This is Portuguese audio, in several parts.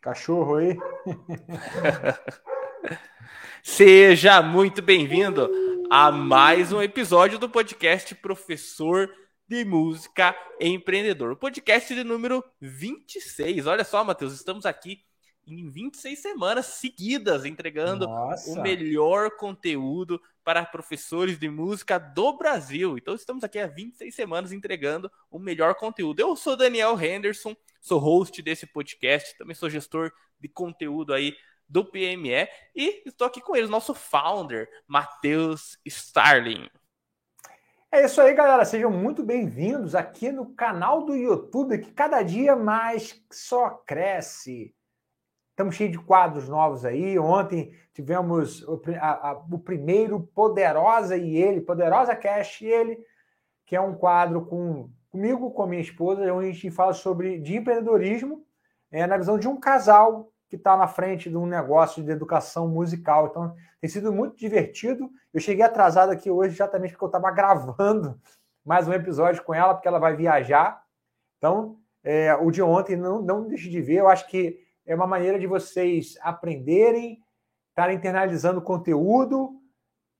Cachorro aí. Seja muito bem-vindo a mais um episódio do podcast Professor de Música Empreendedor. O podcast de número 26. Olha só, Matheus, estamos aqui em 26 semanas seguidas entregando Nossa. o melhor conteúdo para professores de música do Brasil. Então estamos aqui há 26 semanas entregando o melhor conteúdo. Eu sou Daniel Henderson, sou host desse podcast, também sou gestor de conteúdo aí do PME e estou aqui com ele, nosso founder, Matheus Starling. É isso aí, galera. Sejam muito bem-vindos aqui no canal do YouTube que cada dia mais só cresce. Estamos cheios de quadros novos aí. Ontem tivemos o, a, a, o primeiro Poderosa e Ele, Poderosa Cash e Ele, que é um quadro com comigo, com a minha esposa, onde a gente fala sobre de empreendedorismo é, na visão de um casal que está na frente de um negócio de educação musical. Então, tem sido muito divertido. Eu cheguei atrasado aqui hoje exatamente porque eu estava gravando mais um episódio com ela, porque ela vai viajar. Então, é, o de ontem, não, não deixe de ver. Eu acho que é uma maneira de vocês aprenderem, estarem internalizando conteúdo,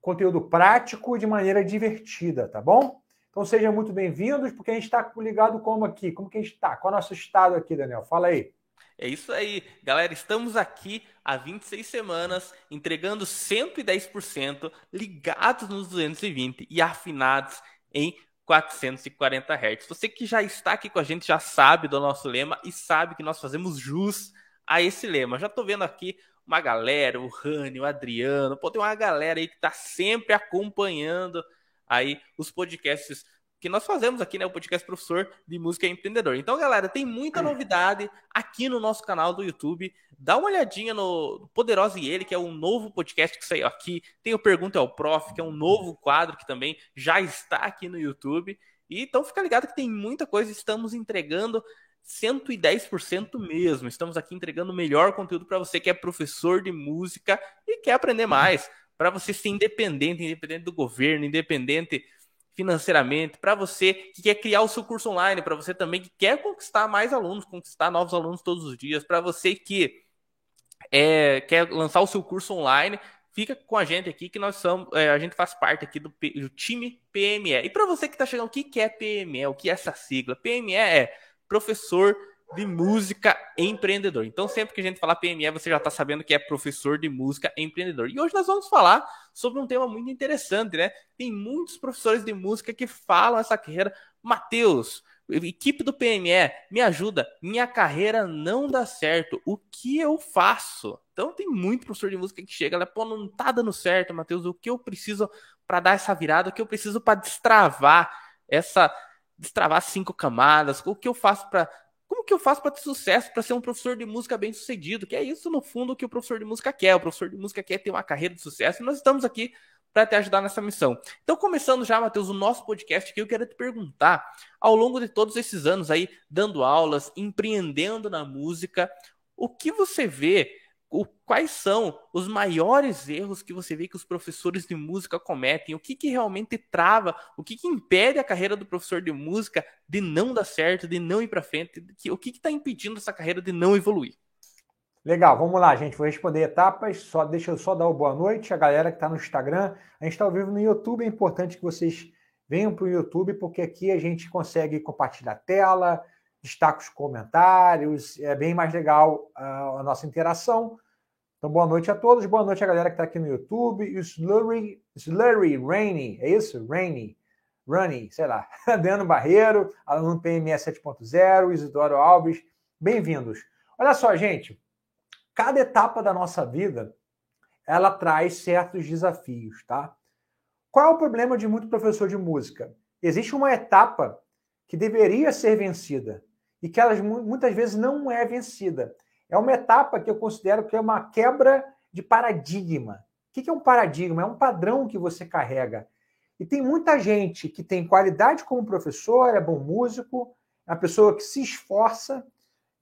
conteúdo prático de maneira divertida, tá bom? Então sejam muito bem-vindos, porque a gente está ligado como aqui? Como que a gente está? Qual é o nosso estado aqui, Daniel? Fala aí. É isso aí, galera. Estamos aqui há 26 semanas, entregando 110%, ligados nos 220 e afinados em 440 Hz. Você que já está aqui com a gente já sabe do nosso lema e sabe que nós fazemos jus a esse lema. Já estou vendo aqui uma galera, o Rani, o Adriano, pô, tem uma galera aí que está sempre acompanhando aí os podcasts que nós fazemos aqui, né? O podcast Professor de Música Empreendedor. Então, galera, tem muita novidade aqui no nosso canal do YouTube. Dá uma olhadinha no Poderosa e Ele, que é um novo podcast que saiu aqui. Tem o Pergunta ao Prof, que é um novo quadro que também já está aqui no YouTube. E, então, fica ligado que tem muita coisa. Estamos entregando 110% mesmo. Estamos aqui entregando o melhor conteúdo para você que é professor de música e quer aprender mais para você ser independente, independente do governo, independente financeiramente, para você que quer criar o seu curso online, para você também que quer conquistar mais alunos, conquistar novos alunos todos os dias, para você que é, quer lançar o seu curso online, fica com a gente aqui que nós somos, é, a gente faz parte aqui do, do time PME. E para você que está chegando, o que, é PME? O que é essa sigla? PME é professor de música empreendedor. Então, sempre que a gente falar PME, você já está sabendo que é professor de música empreendedor. E hoje nós vamos falar sobre um tema muito interessante, né? Tem muitos professores de música que falam essa carreira. Matheus, equipe do PME, me ajuda. Minha carreira não dá certo. O que eu faço? Então, tem muito professor de música que chega, lá, pô, não tá dando certo, Matheus. O que eu preciso para dar essa virada? O que eu preciso para destravar essa destravar cinco camadas? O que eu faço para como que eu faço para ter sucesso, para ser um professor de música bem sucedido? Que é isso, no fundo, que o professor de música quer. O professor de música quer ter uma carreira de sucesso e nós estamos aqui para te ajudar nessa missão. Então, começando já, Matheus, o nosso podcast aqui, eu quero te perguntar, ao longo de todos esses anos aí, dando aulas, empreendendo na música, o que você vê o, quais são os maiores erros que você vê que os professores de música cometem? O que, que realmente trava? O que, que impede a carreira do professor de música de não dar certo, de não ir para frente? o que está impedindo essa carreira de não evoluir? Legal, vamos lá, gente. Vou responder etapas. Só deixa eu só dar o boa noite a galera que está no Instagram. A gente está ao vivo no YouTube. É importante que vocês venham para o YouTube, porque aqui a gente consegue compartilhar a tela, destaca os comentários, é bem mais legal a, a nossa interação. Então, boa noite a todos, boa noite a galera que está aqui no YouTube. E o Slurry, Slurry Rainy, é isso? Rainy, Runny, sei lá. Adriano Barreiro, aluno PME 7.0, Isidoro Alves, bem-vindos. Olha só, gente, cada etapa da nossa vida ela traz certos desafios, tá? Qual é o problema de muito professor de música? Existe uma etapa que deveria ser vencida, e que elas muitas vezes não é vencida. É uma etapa que eu considero que é uma quebra de paradigma. O que é um paradigma? É um padrão que você carrega. E tem muita gente que tem qualidade como professor, é bom músico, é uma pessoa que se esforça,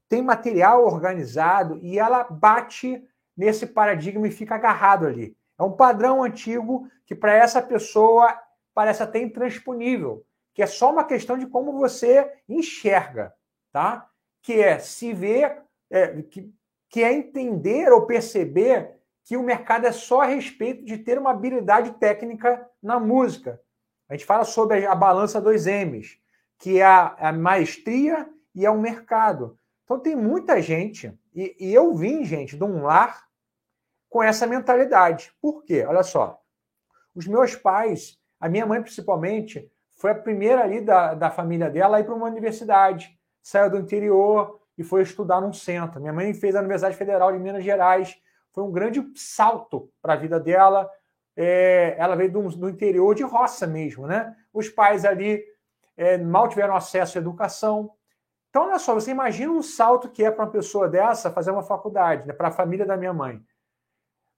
tem material organizado e ela bate nesse paradigma e fica agarrado ali. É um padrão antigo que para essa pessoa parece até intransponível, que é só uma questão de como você enxerga tá? Que é se ver, é, que que é entender ou perceber que o mercado é só a respeito de ter uma habilidade técnica na música. A gente fala sobre a balança dos M's, que é a, maestria e é o mercado. Então tem muita gente, e, e eu vim, gente, de um lar com essa mentalidade. Por quê? Olha só. Os meus pais, a minha mãe principalmente, foi a primeira ali da, da família dela a ir para uma universidade. Saiu do interior e foi estudar num centro. Minha mãe fez a Universidade Federal de Minas Gerais. Foi um grande salto para a vida dela. É, ela veio do, do, interior de roça mesmo, né? Os pais ali é, mal tiveram acesso à educação. Então, olha só, você imagina um salto que é para uma pessoa dessa fazer uma faculdade, né? para a família da minha mãe.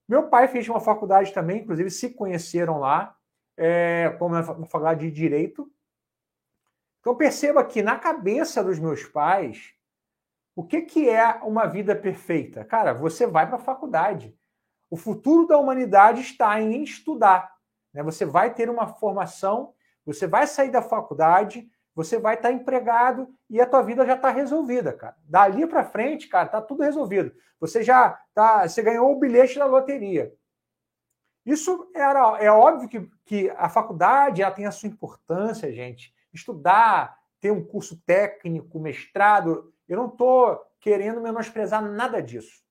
Meu pai fez uma faculdade também, inclusive se conheceram lá, é, como na faculdade de Direito. Então perceba que na cabeça dos meus pais, o que, que é uma vida perfeita? Cara, você vai para a faculdade. O futuro da humanidade está em estudar. Né? Você vai ter uma formação, você vai sair da faculdade, você vai estar empregado e a tua vida já está resolvida, cara. Dali para frente, cara, tá tudo resolvido. Você já tá, você ganhou o bilhete da loteria. Isso era, é óbvio que, que a faculdade ela tem a sua importância, gente. Estudar, ter um curso técnico, mestrado, eu não estou querendo menosprezar nada disso.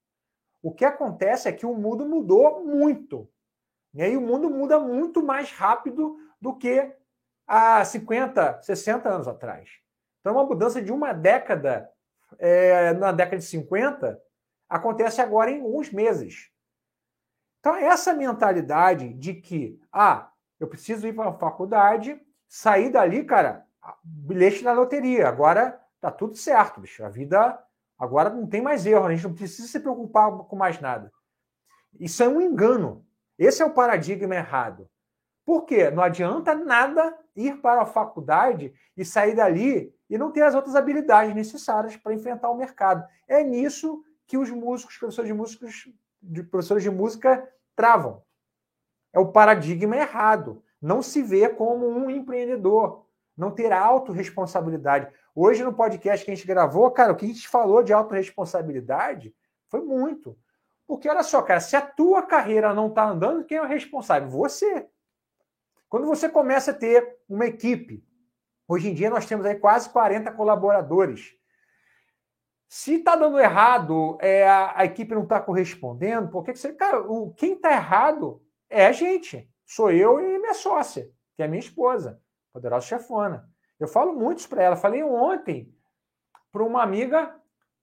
O que acontece é que o mundo mudou muito. E aí o mundo muda muito mais rápido do que há 50, 60 anos atrás. Então, uma mudança de uma década, é, na década de 50, acontece agora em alguns meses. Então, essa mentalidade de que, ah, eu preciso ir para a faculdade, sair dali, cara, bilhete na loteria, agora tá tudo certo, bicho. A vida agora não tem mais erro, a gente não precisa se preocupar com mais nada. Isso é um engano. Esse é o paradigma errado. Por quê? Não adianta nada ir para a faculdade e sair dali e não ter as outras habilidades necessárias para enfrentar o mercado. É nisso que os músicos, professores de músicos, de professores de música travam. É o paradigma errado. Não se vê como um empreendedor, não ter autorresponsabilidade. Hoje, no podcast que a gente gravou, cara, o que a gente falou de autorresponsabilidade foi muito. Porque olha só, cara, se a tua carreira não está andando, quem é o responsável? Você. Quando você começa a ter uma equipe, hoje em dia nós temos aí quase 40 colaboradores. Se está dando errado, é, a, a, equipe não está correspondendo, por que você. Cara, o, quem está errado é a gente. Sou eu e minha sócia, que é minha esposa, poderosa chefona. Eu falo muitos para ela. Falei ontem para uma amiga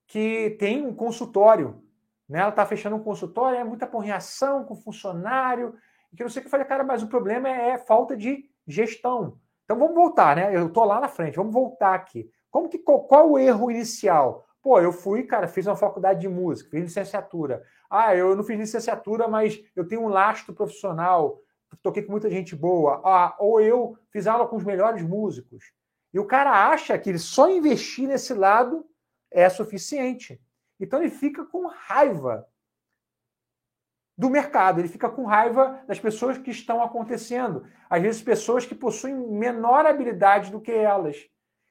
que tem um consultório. Né? Ela está fechando um consultório, é muita porreação com funcionário, que não sei o que. Eu falei, cara, mas o problema é, é falta de gestão. Então vamos voltar, né? Eu estou lá na frente, vamos voltar aqui. Como que qual, qual o erro inicial? Pô, eu fui, cara, fiz uma faculdade de música, fiz licenciatura. Ah, eu não fiz licenciatura, mas eu tenho um lastro profissional, toquei com muita gente boa. Ah, ou eu fiz aula com os melhores músicos. E o cara acha que ele só investir nesse lado é suficiente. Então ele fica com raiva do mercado, ele fica com raiva das pessoas que estão acontecendo. Às vezes, pessoas que possuem menor habilidade do que elas.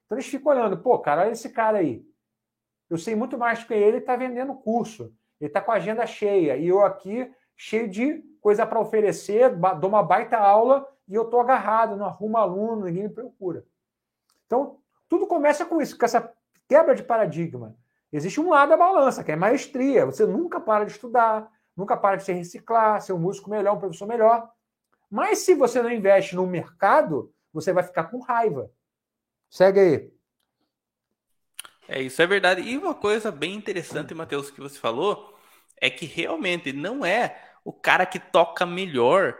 Então, eles ficam olhando, pô, cara, olha esse cara aí. Eu sei muito mais do que ele, está vendendo curso, ele está com a agenda cheia, e eu aqui cheio de coisa para oferecer, dou uma baita aula e eu estou agarrado, não arrumo aluno, ninguém me procura. Então, tudo começa com isso, com essa quebra de paradigma. Existe um lado da balança, que é maestria. Você nunca para de estudar, nunca para de se reciclar, ser um músico melhor, um professor melhor. Mas se você não investe no mercado, você vai ficar com raiva. Segue aí. É, isso é verdade. E uma coisa bem interessante, Matheus, que você falou, é que realmente não é o cara que toca melhor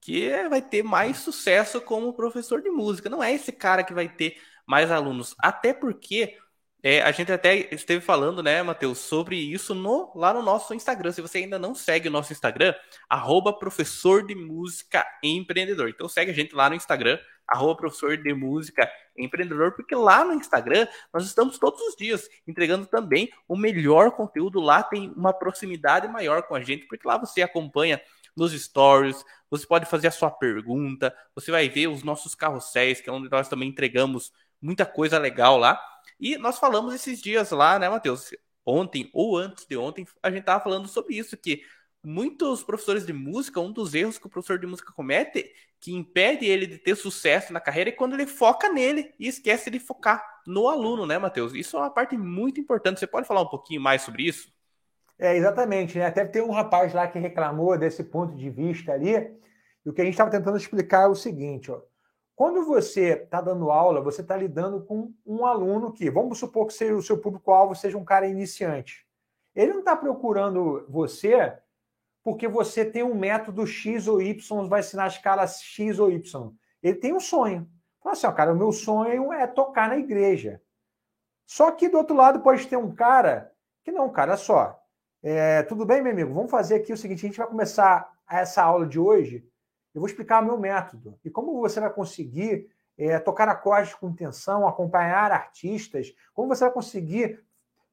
que vai ter mais sucesso como professor de música. Não é esse cara que vai ter mais alunos. Até porque é, a gente até esteve falando, né, Matheus, sobre isso no, lá no nosso Instagram. Se você ainda não segue o nosso Instagram, arroba professor de música empreendedor. Então segue a gente lá no Instagram, arroba professor de música empreendedor, porque lá no Instagram nós estamos todos os dias entregando também o melhor conteúdo. Lá tem uma proximidade maior com a gente, porque lá você acompanha nos stories, você pode fazer a sua pergunta, você vai ver os nossos carrosséis, que é onde nós também entregamos muita coisa legal lá. E nós falamos esses dias lá, né, Matheus? ontem ou antes de ontem, a gente tava falando sobre isso, que muitos professores de música, um dos erros que o professor de música comete, que impede ele de ter sucesso na carreira, é quando ele foca nele e esquece de focar no aluno, né, Matheus? Isso é uma parte muito importante. Você pode falar um pouquinho mais sobre isso? É, exatamente, né? Até tem um rapaz lá que reclamou desse ponto de vista ali. E o que a gente estava tentando explicar é o seguinte, ó. Quando você está dando aula, você está lidando com um aluno que, vamos supor que seja, o seu público-alvo seja um cara iniciante. Ele não está procurando você porque você tem um método X ou Y, vai ensinar a escala X ou Y. Ele tem um sonho. Fala assim, ó, cara, o meu sonho é tocar na igreja. Só que do outro lado pode ter um cara que não, cara, só. É, tudo bem, meu amigo? Vamos fazer aqui o seguinte: a gente vai começar essa aula de hoje. Eu vou explicar o meu método e como você vai conseguir é, tocar acordes com intenção, acompanhar artistas, como você vai conseguir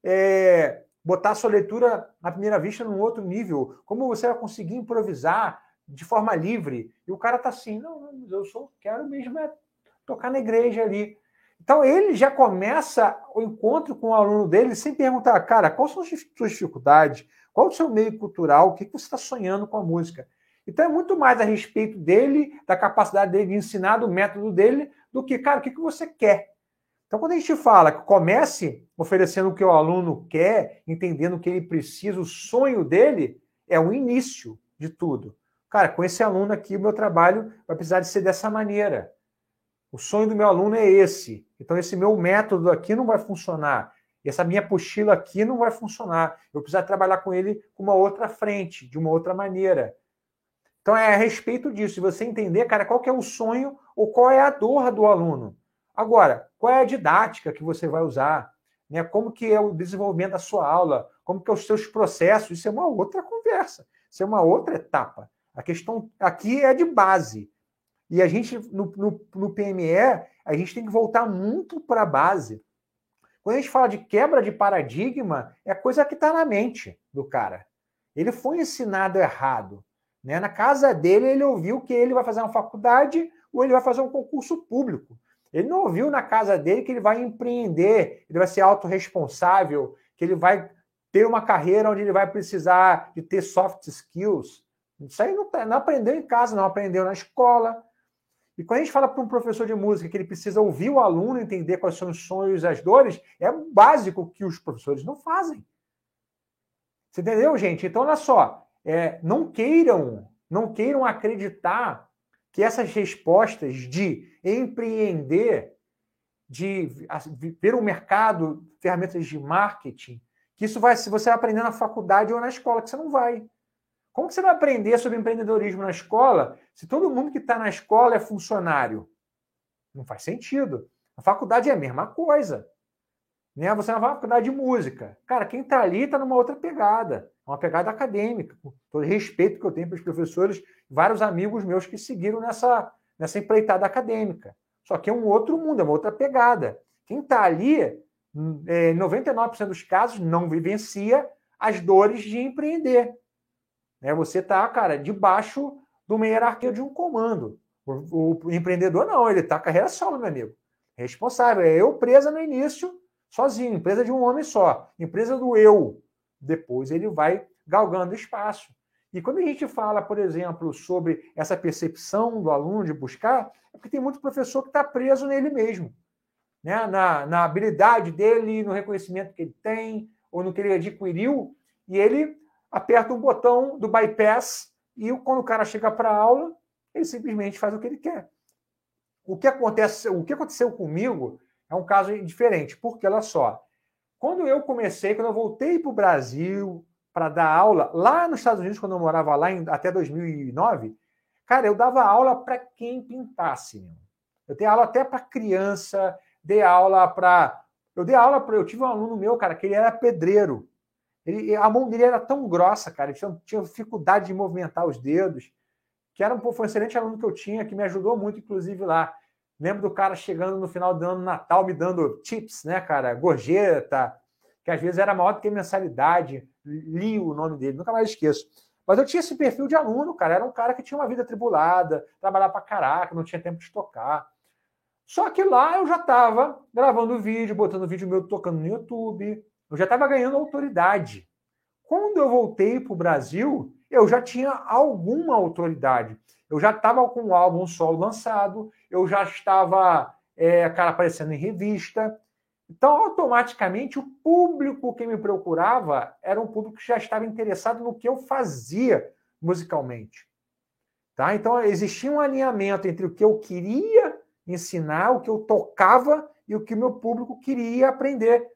é, botar a sua leitura à primeira vista num outro nível, como você vai conseguir improvisar de forma livre. E o cara tá assim, não, eu só quero mesmo é tocar na igreja ali. Então ele já começa o encontro com o aluno dele sem perguntar, cara, quais são as suas dificuldades? Qual o seu meio cultural? O que você está sonhando com a música? Então é muito mais a respeito dele, da capacidade dele de ensinar, do método dele, do que, cara, o que você quer? Então, quando a gente fala que comece oferecendo o que o aluno quer, entendendo o que ele precisa, o sonho dele é o início de tudo. Cara, com esse aluno aqui, o meu trabalho vai precisar de ser dessa maneira. O sonho do meu aluno é esse. Então, esse meu método aqui não vai funcionar. Essa minha apostila aqui não vai funcionar. Eu preciso trabalhar com ele com uma outra frente, de uma outra maneira. Então, é a respeito disso. Se você entender, cara, qual que é o sonho ou qual é a dor do aluno. Agora, qual é a didática que você vai usar? Né? Como que é o desenvolvimento da sua aula? Como que é os seus processos? Isso é uma outra conversa. Isso é uma outra etapa. A questão aqui é de base. E a gente, no, no, no PME, a gente tem que voltar muito para a base. Quando a gente fala de quebra de paradigma, é coisa que está na mente do cara. Ele foi ensinado errado. Né? Na casa dele, ele ouviu que ele vai fazer uma faculdade ou ele vai fazer um concurso público. Ele não ouviu na casa dele que ele vai empreender, ele vai ser autorresponsável, que ele vai ter uma carreira onde ele vai precisar de ter soft skills. Isso aí não, tá, não aprendeu em casa, não aprendeu na escola. E quando a gente fala para um professor de música que ele precisa ouvir o aluno, entender quais são os sonhos e as dores, é básico que os professores não fazem. Você entendeu, gente? Então, olha só, é, não queiram, não queiram acreditar que essas respostas de empreender, de ver o mercado, ferramentas de marketing, que isso vai, se você vai aprender na faculdade ou na escola, que você não vai. Como você vai aprender sobre empreendedorismo na escola se todo mundo que está na escola é funcionário? Não faz sentido. A faculdade é a mesma coisa. Né? Você não vai na faculdade de música. Cara, quem está ali está numa outra pegada. É uma pegada acadêmica. Com todo respeito que eu tenho para os professores, vários amigos meus que seguiram nessa, nessa empreitada acadêmica. Só que é um outro mundo, é uma outra pegada. Quem está ali, é, 99% dos casos, não vivencia as dores de empreender. Né? Você está, cara, debaixo de uma hierarquia de um comando. O, o empreendedor não, ele está carreira solo, meu amigo. Responsável. É eu presa no início, sozinho, empresa de um homem só. Empresa do eu. Depois ele vai galgando espaço. E quando a gente fala, por exemplo, sobre essa percepção do aluno de buscar, é porque tem muito professor que está preso nele mesmo, né? na, na habilidade dele, no reconhecimento que ele tem, ou no que ele adquiriu, e ele aperta um botão do bypass e quando o cara chega para a aula, ele simplesmente faz o que ele quer. O que, acontece, o que aconteceu comigo é um caso diferente, porque olha só, quando eu comecei, quando eu voltei para o Brasil, para dar aula lá nos Estados Unidos, quando eu morava lá em, até 2009, cara, eu dava aula para quem pintasse. Eu dei aula até para criança, dei aula para. Eu dei aula para. Eu tive um aluno meu, cara, que ele era pedreiro. Ele, a mão dele era tão grossa, cara, ele tinha, tinha dificuldade de movimentar os dedos, que era um, foi um excelente aluno que eu tinha, que me ajudou muito, inclusive, lá. Lembro do cara chegando no final do ano Natal me dando tips, né, cara? Gorjeta, que às vezes era maior do que mensalidade li o nome dele, nunca mais esqueço. Mas eu tinha esse perfil de aluno, cara. Era um cara que tinha uma vida atribulada, trabalhava pra caraca, não tinha tempo de tocar. Só que lá eu já estava gravando vídeo, botando vídeo meu tocando no YouTube, eu já estava ganhando autoridade. Quando eu voltei para o Brasil, eu já tinha alguma autoridade. Eu já estava com o álbum solo lançado, eu já estava, é, cara, aparecendo em revista. Então, automaticamente, o público que me procurava era um público que já estava interessado no que eu fazia musicalmente. Tá? Então, existia um alinhamento entre o que eu queria ensinar, o que eu tocava e o que o meu público queria aprender.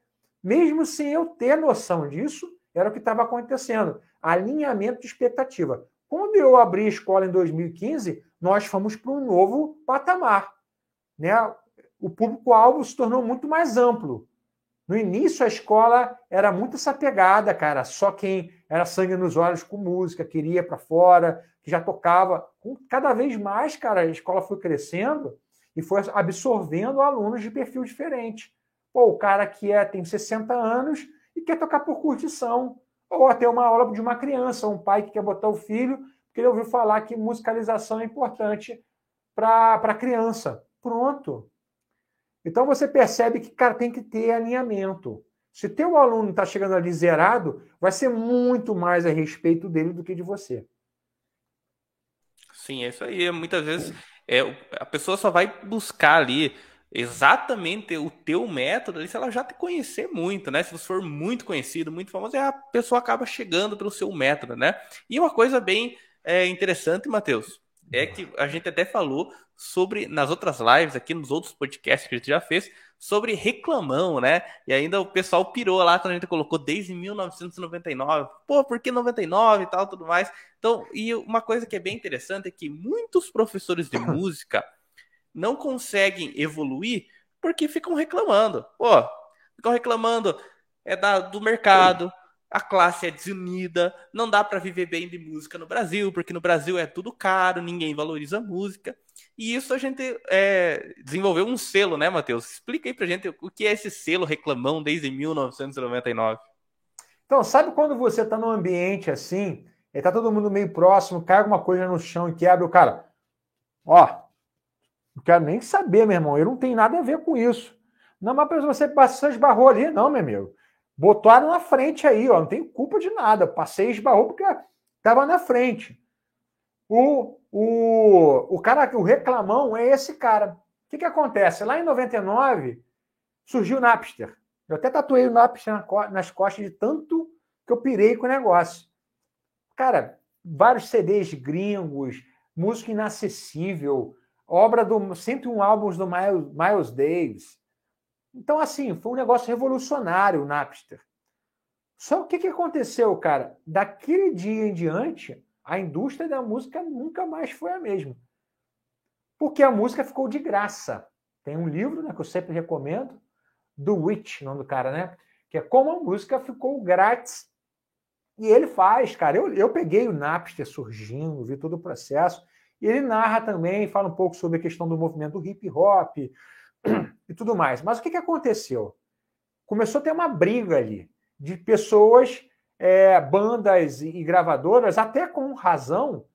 Mesmo sem eu ter noção disso, era o que estava acontecendo. Alinhamento de expectativa. Quando eu abri a escola em 2015, nós fomos para um novo patamar. Né? O público-alvo se tornou muito mais amplo. No início, a escola era muito essa pegada, cara. Só quem era sangue nos olhos com música, queria para fora, que já tocava. Cada vez mais, cara, a escola foi crescendo e foi absorvendo alunos de perfil diferente. Pô, o cara que é, tem 60 anos e quer tocar por curtição. Ou até uma aula de uma criança, um pai que quer botar o filho, porque ele ouviu falar que musicalização é importante para a criança. Pronto. Então você percebe que, cara, tem que ter alinhamento. Se teu aluno está chegando ali zerado, vai ser muito mais a respeito dele do que de você. Sim, é isso aí. Muitas vezes é, a pessoa só vai buscar ali exatamente o teu método ali se ela já te conhecer muito, né? Se você for muito conhecido, muito famoso, a pessoa acaba chegando pelo seu método, né? E uma coisa bem é, interessante, Matheus, é que a gente até falou sobre, nas outras lives aqui, nos outros podcasts que a gente já fez, sobre reclamão, né? E ainda o pessoal pirou lá quando a gente colocou desde 1999. Pô, por que 99 e tal, tudo mais. Então, e uma coisa que é bem interessante é que muitos professores de música não conseguem evoluir porque ficam reclamando. Pô, ficam reclamando é da, do mercado, a classe é desunida, não dá para viver bem de música no Brasil, porque no Brasil é tudo caro, ninguém valoriza a música. E isso a gente é, desenvolveu um selo, né, Matheus? Explica aí pra gente o que é esse selo Reclamão desde 1999. Então, sabe quando você está num ambiente assim, e tá todo mundo meio próximo, cai alguma coisa no chão e quebra, o cara, ó, não quero nem saber, meu irmão, eu não tenho nada a ver com isso. Não, mas você, você esbarrou ali, não, meu amigo. Botaram na frente aí, ó, não tem culpa de nada. Passei e esbarrou porque estava na frente. O, o, o cara, o reclamão é esse cara. O que, que acontece? Lá em 99 surgiu o Napster. Eu até tatuei o Napster nas costas de tanto que eu pirei com o negócio. Cara, vários CDs gringos, música inacessível, obra do 101 álbuns do Miles, Miles Davis. Então, assim, foi um negócio revolucionário o Napster. Só o que, que aconteceu, cara? Daquele dia em diante, a indústria da música nunca mais foi a mesma. Porque a música ficou de graça. Tem um livro né, que eu sempre recomendo, do Witch, nome do cara, né? Que é como a música ficou grátis. E ele faz, cara. Eu, eu peguei o Napster surgindo, vi todo o processo. E ele narra também, fala um pouco sobre a questão do movimento do hip hop e tudo mais. Mas o que, que aconteceu? Começou a ter uma briga ali de pessoas é, bandas e gravadoras, até com razão,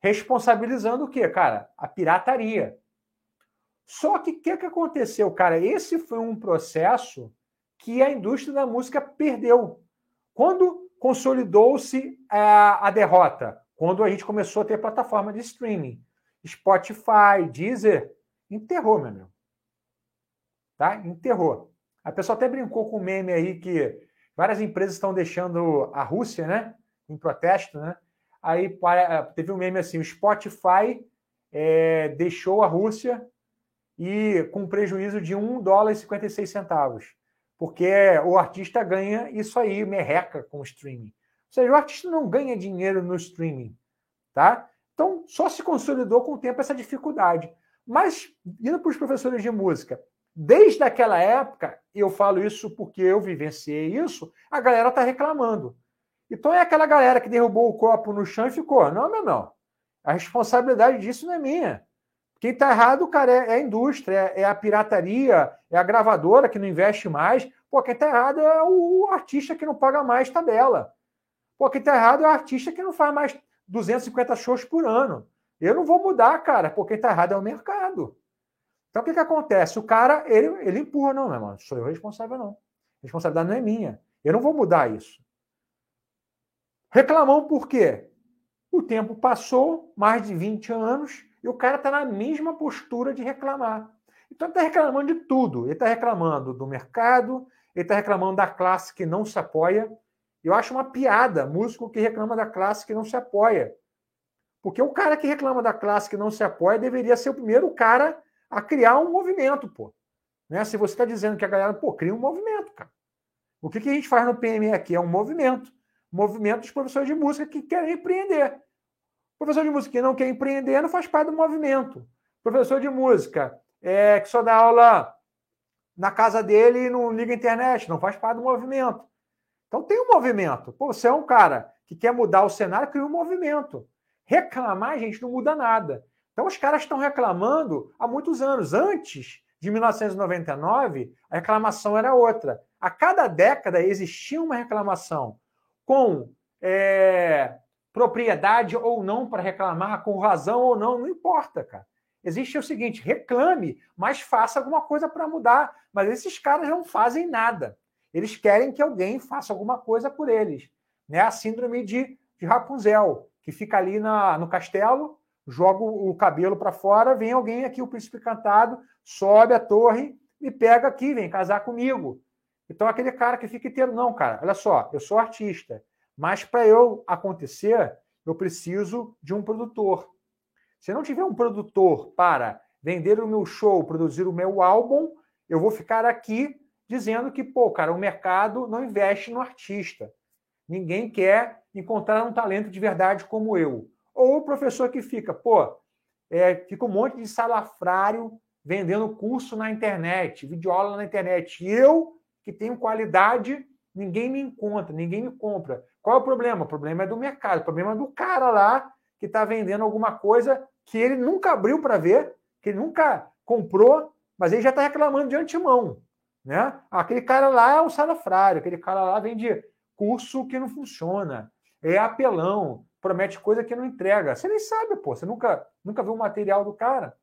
responsabilizando o quê, cara? A pirataria. Só que o que, que aconteceu, cara? Esse foi um processo que a indústria da música perdeu. Quando consolidou-se a, a derrota? Quando a gente começou a ter plataforma de streaming. Spotify, Deezer, enterrou, meu amigo. Tá? Enterrou. A pessoa até brincou com o meme aí que Várias empresas estão deixando a Rússia, né? Em protesto, né? Aí teve um meme assim: o Spotify é, deixou a Rússia e com prejuízo de 1 dólar e 56 centavos. Porque o artista ganha isso aí, merreca com o streaming. Ou seja, o artista não ganha dinheiro no streaming, tá? Então, só se consolidou com o tempo essa dificuldade. Mas, indo para os professores de música, Desde aquela época, eu falo isso porque eu vivenciei isso, a galera está reclamando. Então é aquela galera que derrubou o copo no chão e ficou. Não, não, não. A responsabilidade disso não é minha. Quem está errado, cara, é, é a indústria, é, é, a pirataria, é a gravadora que não investe mais. Pô, quem está errado é o artista que não paga mais tabela. Pô, quem está errado é o artista que não faz mais 250 shows por ano. Eu não vou mudar, cara, porque quem está errado é o mercado. Então, o que, que acontece? O cara, ele, ele empurra, não, meu irmão, sou eu responsável, não. A responsabilidade não é minha. Eu não vou mudar isso. Reclamam por quê? O tempo passou, mais de 20 anos, e o cara está na mesma postura de reclamar. Então ele está reclamando de tudo. Ele está reclamando do mercado, ele está reclamando da classe que não se apoia. Eu acho uma piada músico que reclama da classe que não se apoia. Porque o cara que reclama da classe que não se apoia deveria ser o primeiro cara a criar um movimento, pô. Né? Se você está dizendo que a galera, pô, cria um movimento, cara. O que, que a gente faz no PME aqui? É um movimento. movimento dos professores de música que querem empreender. Professor de música que não quer empreender não faz parte do movimento. Professor de música é, que só dá aula na casa dele e não liga a internet, não faz parte do movimento. Então tem um movimento. Pô, você é um cara que quer mudar o cenário, cria um movimento. Reclamar, gente, não muda nada. Então os caras estão reclamando há muitos anos. Antes de 1999, a reclamação era outra. A cada década existia uma reclamação com é, propriedade ou não para reclamar, com razão ou não, não importa, cara. Existe o seguinte: reclame, mas faça alguma coisa para mudar. Mas esses caras não fazem nada. Eles querem que alguém faça alguma coisa por eles. Né? A síndrome de, de Rapunzel, que fica ali na, no castelo, joga o cabelo para fora, vem alguém aqui, o príncipe cantado, sobe a torre, me pega aqui, vem casar comigo. Então, aquele cara que fica inteiro, não, cara, olha só, eu sou artista, mas para eu acontecer, eu preciso de um produtor. Se não tiver um produtor para vender o meu show, produzir o meu álbum, eu vou ficar aqui dizendo que, pô, cara, o mercado não investe no artista. Ninguém quer encontrar um talento de verdade como eu. Ou o professor que fica, pô, é, fica um monte de salafrário vendendo curso na internet, videoaula na internet. E eu, que tenho qualidade, ninguém me encontra, ninguém me compra. Qual é o problema? O problema é do mercado, o problema é do cara lá que está vendendo alguma coisa que ele nunca abriu para ver, que ele nunca comprou, mas ele já está reclamando de antemão. Né? Aquele cara lá é um salafrário, aquele cara lá vende curso que não funciona, é apelão, promete coisa que não entrega. Você nem sabe, pô, você nunca, nunca viu o material do cara.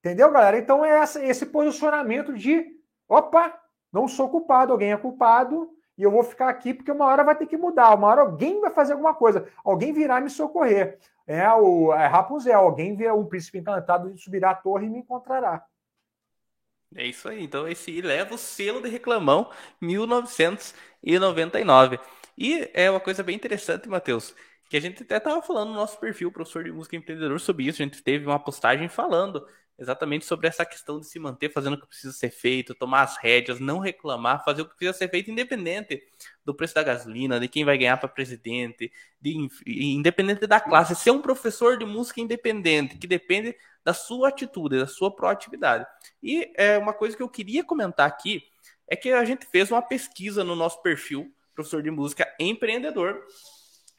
Entendeu, galera? Então é essa, esse posicionamento de opa, não sou culpado, alguém é culpado, e eu vou ficar aqui porque uma hora vai ter que mudar, uma hora alguém vai fazer alguma coisa, alguém virá me socorrer. É o é Rapunzel, alguém vira um príncipe encantado subirá a torre e me encontrará. É isso aí. Então esse leva o selo de reclamão 1999. E é uma coisa bem interessante, Matheus, que a gente até estava falando no nosso perfil, professor de música empreendedor, sobre isso. A gente teve uma postagem falando exatamente sobre essa questão de se manter fazendo o que precisa ser feito, tomar as rédeas, não reclamar, fazer o que precisa ser feito, independente do preço da gasolina, de quem vai ganhar para presidente, de, independente da classe, ser um professor de música independente, que depende da sua atitude, da sua proatividade. E é, uma coisa que eu queria comentar aqui é que a gente fez uma pesquisa no nosso perfil, professor de música empreendedor,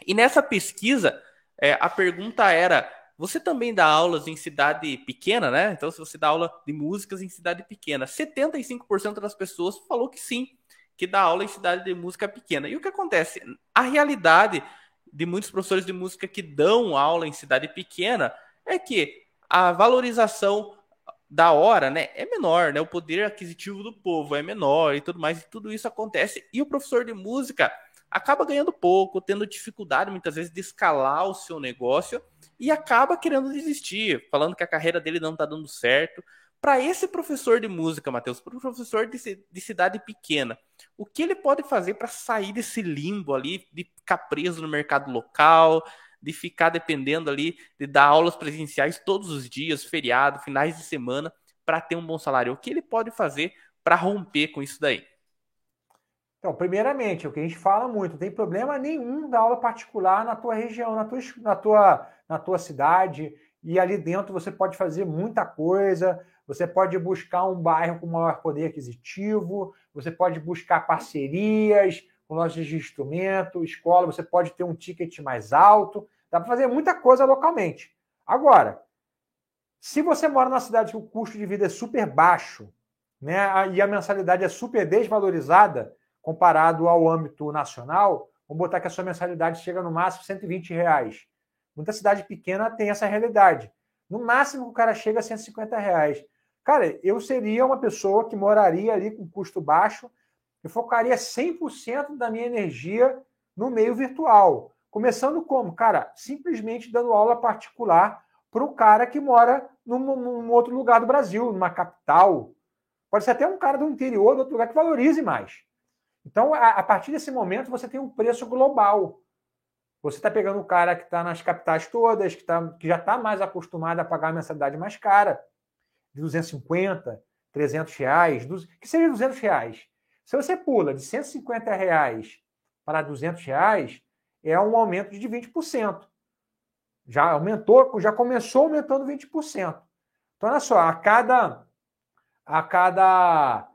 e nessa pesquisa é, a pergunta era você também dá aulas em cidade pequena, né? Então, se você dá aula de músicas em cidade pequena, 75% das pessoas falou que sim, que dá aula em cidade de música pequena. E o que acontece? A realidade de muitos professores de música que dão aula em cidade pequena é que a valorização da hora, né, é menor, né? O poder aquisitivo do povo é menor e tudo mais, e tudo isso acontece. E o professor de música acaba ganhando pouco, tendo dificuldade muitas vezes de escalar o seu negócio e acaba querendo desistir, falando que a carreira dele não está dando certo. Para esse professor de música, Matheus, para o professor de, de, cidade pequena, o que ele pode fazer para sair desse limbo ali, de ficar preso no mercado local, de ficar dependendo ali de dar aulas presenciais todos os dias, feriado, finais de semana, para ter um bom salário? O que ele pode fazer para romper com isso daí? Então, primeiramente, é o que a gente fala muito, não tem problema nenhum da aula particular na tua região, na tua, na tua, na tua cidade, e ali dentro você pode fazer muita coisa, você pode buscar um bairro com maior poder aquisitivo, você pode buscar parcerias com lojas de instrumento, escola, você pode ter um ticket mais alto, dá para fazer muita coisa localmente. Agora, se você mora numa cidade que o custo de vida é super baixo, né, e a mensalidade é super desvalorizada, comparado ao âmbito nacional, vamos botar que a sua mensalidade chega no máximo 120 reais. Muita cidade pequena tem essa realidade. No máximo o cara chega a 150 reais. Cara, eu seria uma pessoa que moraria ali com custo baixo, eu focaria 100% da minha energia no meio virtual. Começando como? Cara, simplesmente dando aula particular para o cara que mora num, num, outro lugar do Brasil, numa capital. Pode ser até um cara do interior, do outro lugar, que valorize mais. Então, a, a partir desse momento, você tem um preço global. Você está pegando o cara que está nas capitais todas, que, tá, que já está mais acostumado a pagar a mensalidade mais cara, de 250, 300 reais, que seja 200 reais. Se você pula de 150 reais para 200 reais, é um aumento de 20%. Já aumentou, já começou aumentando 20%. Então, olha só, a cada a cada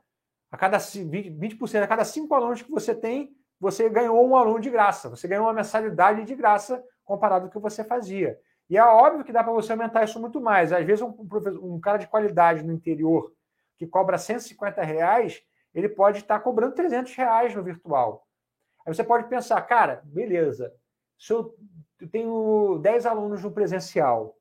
a cada 20%, a cada cinco alunos que você tem, você ganhou um aluno de graça. Você ganhou uma mensalidade de graça comparado com o que você fazia. E é óbvio que dá para você aumentar isso muito mais. Às vezes, um, um, cara de qualidade no interior que cobra 150 reais, ele pode estar cobrando 300 reais no virtual. Aí você pode pensar, cara, beleza, se eu tenho 10 alunos no presencial,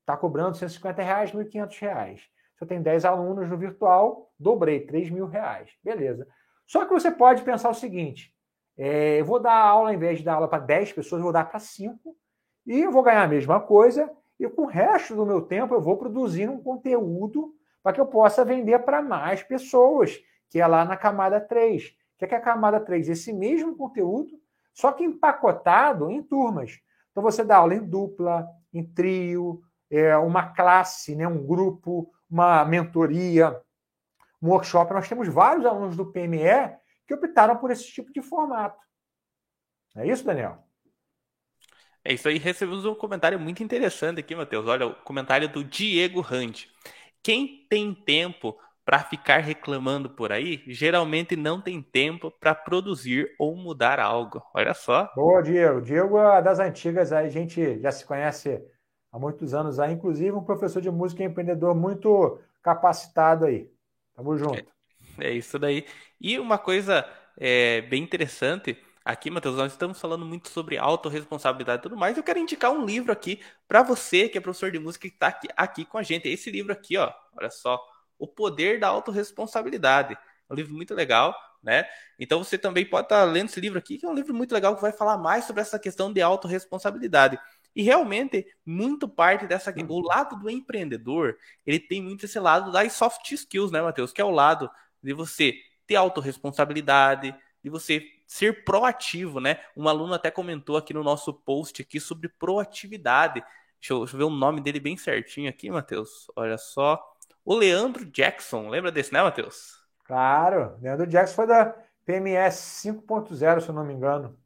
está cobrando 150 reais, 1.500 reais. Se eu tenho 10 alunos no virtual, dobrei, 3 mil reais. Beleza. Só que você pode pensar o seguinte, é, eu vou dar aula, ao invés de dar aula para 10 pessoas, eu vou dar para 5, e eu vou ganhar a mesma coisa, e com o resto do meu tempo eu vou produzir um conteúdo para que eu possa vender para mais pessoas, que é lá na camada 3 que é, a camada 3? Esse mesmo conteúdo, só que empacotado em turmas. Então você dá aula em dupla, em trio, é, uma classe, né, um grupo, uma mentoria, um workshop. Nós temos vários alunos do PME que optaram por esse tipo de formato. É isso, Daniel? É isso aí. Recebemos um comentário muito interessante aqui, Matheus. Olha, o comentário do Diego Hunt. Quem tem tempo para ficar reclamando por aí, geralmente não tem tempo para produzir ou mudar algo. Olha só. Boa, Diego. Diego é das antigas, a gente já se conhece há muitos anos aí, inclusive um professor de música e empreendedor muito capacitado aí. Tamo junto. É, é isso daí. E uma coisa é, bem interessante aqui, Matheus, nós estamos falando muito sobre autorresponsabilidade e tudo mais. Eu quero indicar um livro aqui para você que é professor de música que está aqui, aqui com a gente. Esse livro aqui, ó, olha só o Poder da Autoresponsabilidade. É um livro muito legal, né? Então você também pode estar lendo esse livro aqui, que é um livro muito legal que vai falar mais sobre essa questão de autorresponsabilidade. E realmente, muito parte dessa. O lado do empreendedor, ele tem muito esse lado das soft skills, né, Matheus? Que é o lado de você ter autorresponsabilidade, de você ser proativo, né? Um aluno até comentou aqui no nosso post aqui sobre proatividade. Deixa eu, deixa eu ver o nome dele bem certinho aqui, Matheus. Olha só o Leandro Jackson. Lembra desse, né, Matheus? Claro, Leandro Jackson foi da PMS 5.0, se eu não me engano.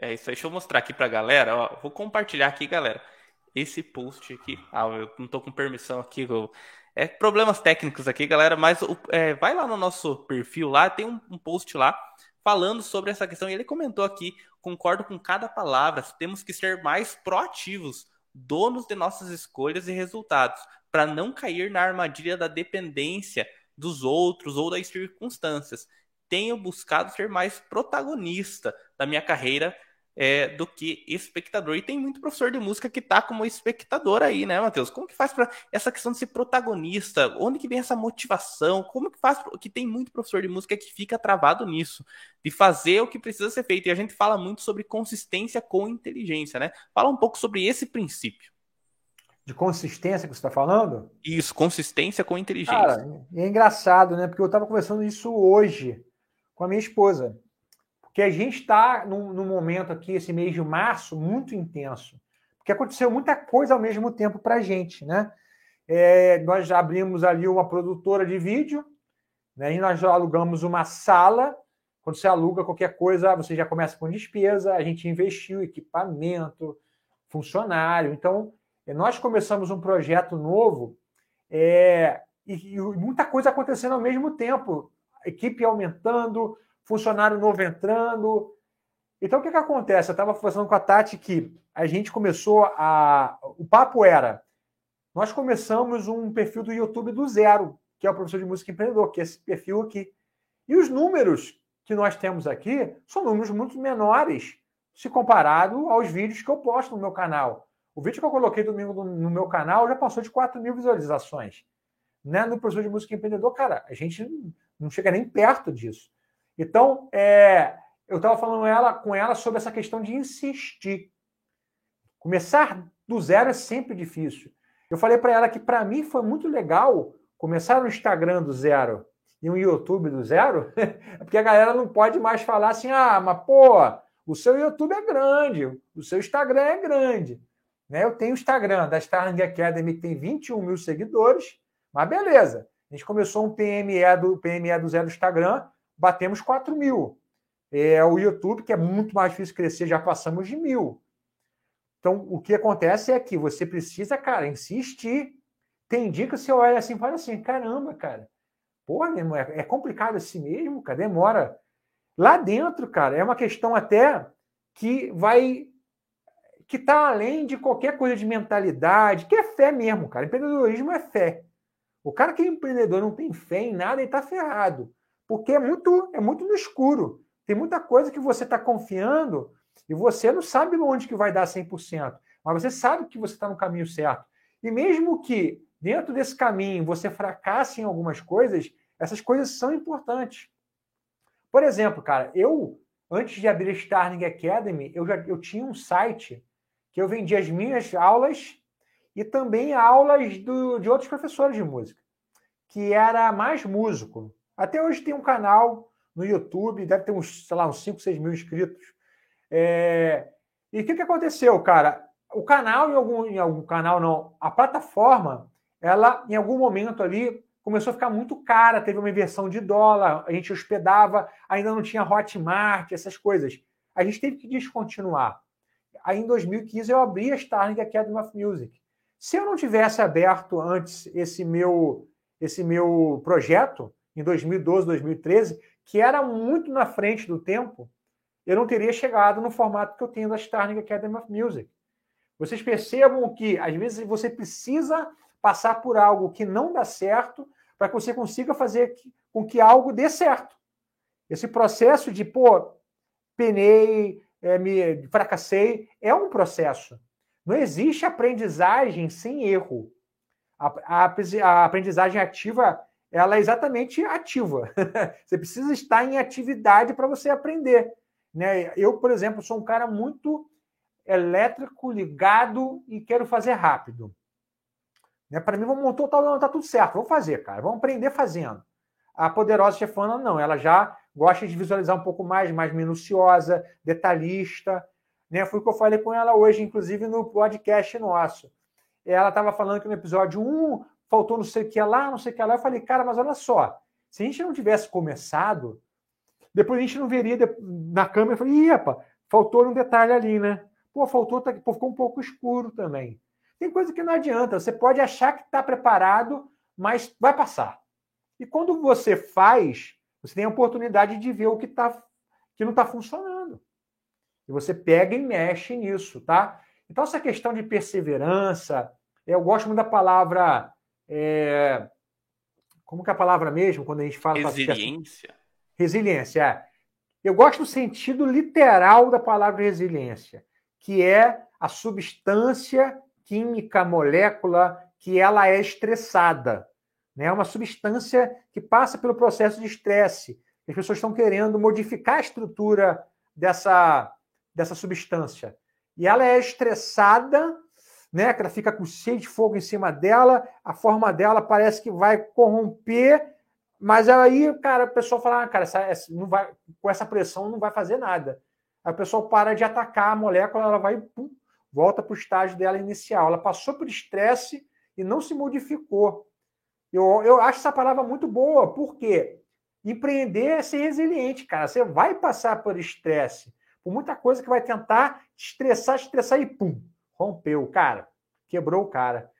É isso aí, deixa eu mostrar aqui pra galera. Ó, vou compartilhar aqui, galera. Esse post aqui. Ah, eu não tô com permissão aqui. Eu... É problemas técnicos aqui, galera, mas é, vai lá no nosso perfil lá, tem um, um post lá falando sobre essa questão. E ele comentou aqui: concordo com cada palavra, temos que ser mais proativos, donos de nossas escolhas e resultados para não cair na armadilha da dependência dos outros ou das circunstâncias. Tenho buscado ser mais protagonista da minha carreira é, do que espectador. E tem muito professor de música que está como espectador aí, né, Matheus? Como que faz para essa questão de ser protagonista? Onde que vem essa motivação? Como que faz que tem muito professor de música que fica travado nisso, de fazer o que precisa ser feito? E a gente fala muito sobre consistência com inteligência, né? Fala um pouco sobre esse princípio de consistência que você está falando? Isso, consistência com inteligência. Cara, é engraçado, né? Porque eu estava conversando isso hoje com a minha esposa. Porque a gente está num, num, momento aqui, esse mês de março, muito intenso. Porque aconteceu muita coisa ao mesmo tempo para a gente, né? É, nós já abrimos ali uma produtora de vídeo, né? E nós já alugamos uma sala. Quando você aluga qualquer coisa, você já começa com despesa. A gente investiu equipamento, funcionário. Então, nós começamos um projeto novo é, e, e, muita coisa acontecendo ao mesmo tempo. Equipe aumentando, funcionário novo entrando. Então, o que, que acontece? Eu estava conversando com a Tati que a gente começou a. O papo era: nós começamos um perfil do YouTube do zero, que é o professor de música empreendedor, que é esse perfil aqui. E os números que nós temos aqui são números muito menores se comparado aos vídeos que eu posto no meu canal. O vídeo que eu coloquei domingo no, meu canal já passou de 4 mil visualizações. Né? No professor de música empreendedor, cara, a gente não chega nem perto disso. Então, é, eu estava falando ela, com ela sobre essa questão de insistir. Começar do zero é sempre difícil. Eu falei para ela que para mim foi muito legal começar no Instagram do zero e um YouTube do zero, porque a galera não pode mais falar assim: ah, mas pô, o seu YouTube é grande, o seu Instagram é grande. Né? Eu tenho o Instagram da Starling Academy, que tem 21 mil seguidores, mas beleza. A gente começou um PME do, PME do zero no Instagram, batemos 4 mil. É, o YouTube, que é muito mais difícil crescer, já passamos de mil. Então, o que acontece é que você precisa, cara, insistir. Tem dia que você olha assim fala assim: caramba, cara, pô, é, é complicado assim mesmo, cara, demora. Lá dentro, cara, é uma questão até que vai que está além de qualquer coisa de mentalidade, que é fé mesmo, cara. Empreendedorismo é fé. O cara que é empreendedor não tem fé em nada, ele está ferrado. Porque é muito, é muito no escuro. Tem muita coisa que você está confiando e você não sabe onde que vai dar 100%. Mas você sabe que você está no caminho certo. E mesmo que dentro desse caminho você fracasse em algumas coisas, essas coisas são importantes. Por exemplo, cara, eu, antes de abrir a Starling Academy, eu já eu tinha um site que eu vendia as minhas aulas e também aulas do, de outros professores de música, que era mais músico. Até hoje tem um canal no YouTube, deve ter uns, sei lá, uns 5, 6 mil inscritos. É... E o que, que aconteceu, cara? O canal, em algum, em algum canal, não, a plataforma, ela, em algum momento ali, começou a ficar muito cara, teve uma inversão de dólar, a gente hospedava, ainda não tinha Hotmart, essas coisas. A gente teve que descontinuar aí em 2015 eu abri a Starling Academy of Music. Se eu não tivesse aberto antes esse meu esse meu projeto em 2012, 2013, que era muito na frente do tempo, eu não teria chegado no formato que eu tenho da Starling Academy of Music. Vocês percebam que às vezes você precisa passar por algo que não dá certo para que você consiga fazer com que algo dê certo. Esse processo de, pô, penei, é, me fracassei. É um processo. Não existe aprendizagem sem erro. A, a, a aprendizagem ativa ela é exatamente ativa. você precisa estar em atividade para você aprender. Né? Eu, por exemplo, sou um cara muito elétrico, ligado e quero fazer rápido. Né? Para mim, vamos montar, tá, tá tudo certo, vamos fazer, cara, vamos aprender fazendo. A poderosa chefana não, ela já gosta de visualizar um pouco mais, mais minuciosa, detalhista. Né? Foi o que eu falei com ela hoje, inclusive no podcast nosso. Ela estava falando que no episódio 1 faltou não sei o que lá, não sei o que lá. Eu falei, cara, mas olha só, se a gente não tivesse começado, depois a gente não veria na câmera. Eu falei, epa, faltou um detalhe ali, né? Pô, faltou, tá, pô, ficou um pouco escuro também. Tem coisa que não adianta. Você pode achar que está preparado, mas vai passar. E quando você faz, você tem a oportunidade de ver o que, tá, que não está funcionando. E você pega e mexe nisso, tá? Então, essa questão de perseverança, eu gosto muito da palavra. É, como que é a palavra mesmo, quando a gente fala. Resiliência. Resiliência, é. Eu gosto do sentido literal da palavra resiliência, que é a substância química, molécula, que ela é estressada. Né? É uma substância que passa pelo processo de estresse. As pessoas estão querendo modificar a estrutura dessa, dessa substância. E ela é estressada, né? ela fica com cheio de fogo em cima dela, a forma dela parece que vai corromper, mas aí, cara, o pessoal fala, ah, cara, essa, não vai, com essa pressão não vai fazer nada. Aí o pessoal para de atacar a molécula, ela vai pum, volta para o estágio dela inicial. Ela passou por estresse e não se modificou. Eu, eu acho essa palavra muito boa, porque empreender é ser resiliente, cara. Você vai passar por estresse, por muita coisa que vai tentar te estressar, estressar e pum, rompeu, cara, quebrou o cara.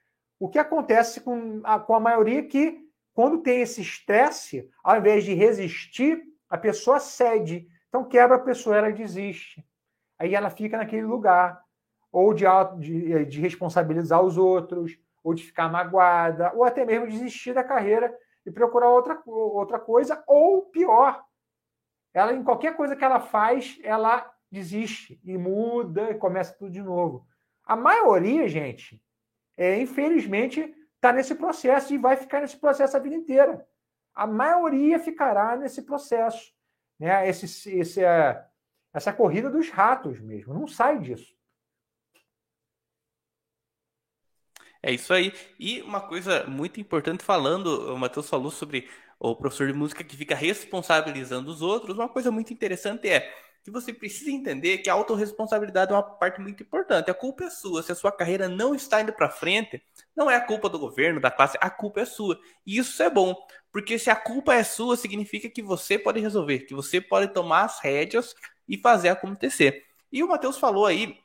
O que acontece com a, com a maioria é que, quando tem esse estresse, ao invés de resistir, a pessoa cede. Então quebra a pessoa, ela desiste. Aí ela fica naquele lugar, ou de, de, de responsabilizar os outros, ou de ficar magoada, ou até mesmo desistir da carreira e procurar outra, outra coisa, ou pior, ela em qualquer coisa que ela faz, ela desiste e muda e começa tudo de novo. A maioria, gente, é, infelizmente, está nesse processo e vai ficar nesse processo a vida inteira. A maioria ficará nesse processo. né, esse, esse, essa corrida dos ratos mesmo. Não sai disso. É isso aí. E uma coisa muito importante falando, o Matheus falou sobre o professor de música que fica responsabilizando os outros. Uma coisa muito interessante é que você precisa entender que a autorresponsabilidade é uma parte muito importante. A culpa é sua. Se a sua carreira não está indo para frente, não é a culpa do governo, da classe, a culpa é sua. E isso é bom, porque se a culpa é sua, significa que você pode resolver, que você pode tomar as rédeas e fazer acontecer. E o Matheus falou aí,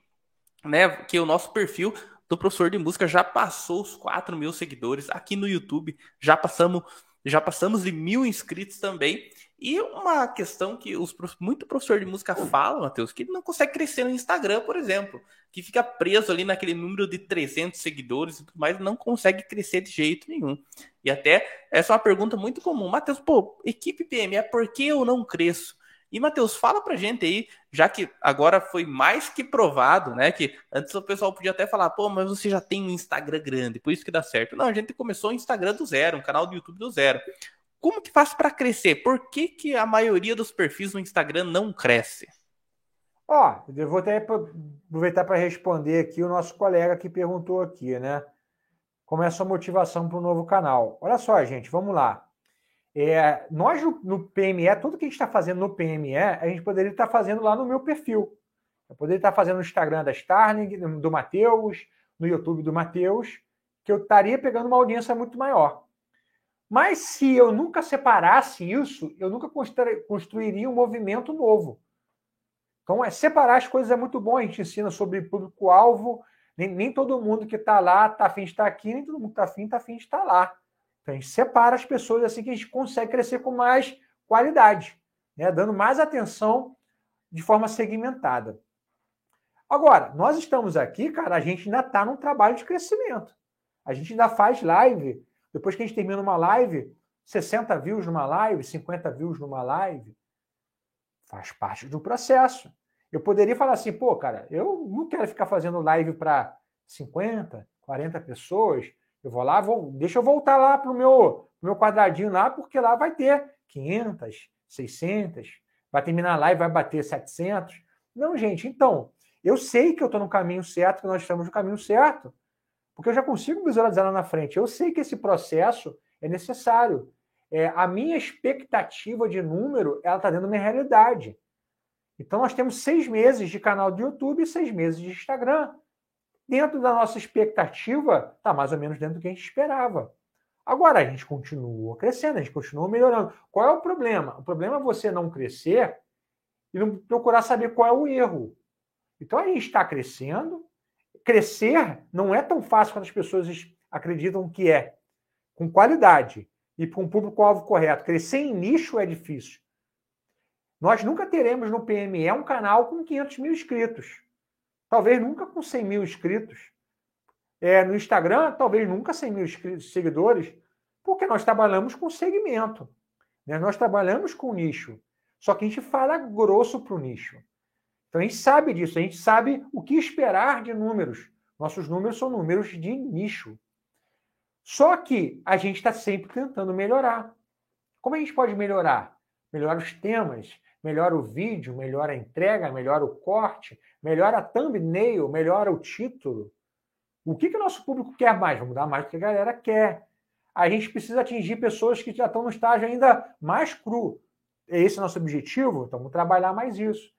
né, que o nosso perfil do professor de música já passou os 4 mil seguidores aqui no YouTube, já passamos já passamos de mil inscritos também. E uma questão que os muito professor de música fala, Matheus, que não consegue crescer no Instagram, por exemplo, que fica preso ali naquele número de 300 seguidores mais, não consegue crescer de jeito nenhum. E até essa é uma pergunta muito comum. Matheus, pô, equipe PM, é por que eu não cresço? E, Matheus, fala pra gente aí, já que agora foi mais que provado, né? Que antes o pessoal podia até falar, pô, mas você já tem um Instagram grande, por isso que dá certo. Não, a gente começou o Instagram do zero, um canal do YouTube do zero. Como que faz para crescer? Por que, que a maioria dos perfis no Instagram não cresce? Ó, eu vou até aproveitar para responder aqui o nosso colega que perguntou aqui, né? Como é a sua motivação para o novo canal? Olha só, gente, vamos lá. É, nós no, PME, tudo que a gente está fazendo no PME, a gente poderia estar tá fazendo lá no meu perfil. Eu poderia estar tá fazendo no Instagram da Starling, do Matheus, no YouTube do Matheus, que eu estaria pegando uma audiência muito maior. Mas se eu nunca separasse isso, eu nunca construiria um movimento novo. Então, é, separar as coisas é muito bom. A gente ensina sobre público-alvo. Nem, nem, todo mundo que está lá está afim de estar aqui, nem todo mundo que está afim está afim de estar lá. Então, a gente separa as pessoas assim que a gente consegue crescer com mais qualidade, né? dando mais atenção de forma segmentada. Agora, nós estamos aqui, cara, a gente ainda está num trabalho de crescimento. A gente ainda faz live depois que a gente termina uma live, 60 views numa live, 50 views numa live, faz parte do processo. Eu poderia falar assim, pô, cara, eu não quero ficar fazendo live para 50, 40 pessoas. Eu vou lá, vou, deixa eu voltar lá para o meu, meu quadradinho lá, porque lá vai ter 500, 600, vai terminar a live, vai bater 700. Não, gente, então, eu sei que eu estou no caminho certo, que nós estamos no caminho certo. Porque eu já consigo visualizar lá na frente. Eu sei que esse processo é necessário. É, a minha expectativa de número, ela está dentro da minha realidade. Então, nós temos seis meses de canal do YouTube e seis meses de Instagram. Dentro da nossa expectativa, está mais ou menos dentro do que a gente esperava. Agora, a gente continua crescendo, a gente continua melhorando. Qual é o problema? O problema é você não crescer e não procurar saber qual é o erro. Então, a gente está crescendo, crescer não é tão fácil quanto as pessoas acreditam que é. Com qualidade e com um público-alvo correto. Crescer em nicho é difícil. Nós nunca teremos no PME um canal com 500 mil inscritos. Talvez nunca com 100 mil inscritos. É, no Instagram, talvez nunca 100 mil seguidores, porque nós trabalhamos com segmento. Né? Nós trabalhamos com nicho. Só que a gente fala grosso para o nicho. Então a gente sabe disso, a gente sabe o que esperar de números. Nossos números são números de nicho. Só que a gente está sempre tentando melhorar. Como a gente pode melhorar? Melhora os temas, melhora o vídeo, melhora a entrega, melhora o corte, melhora a thumbnail, melhora o título. O que, que o nosso público quer mais? Vamos dar mais do que a galera quer. A gente precisa atingir pessoas que já estão no estágio ainda mais cru. Esse é o nosso objetivo? Então vamos trabalhar mais isso.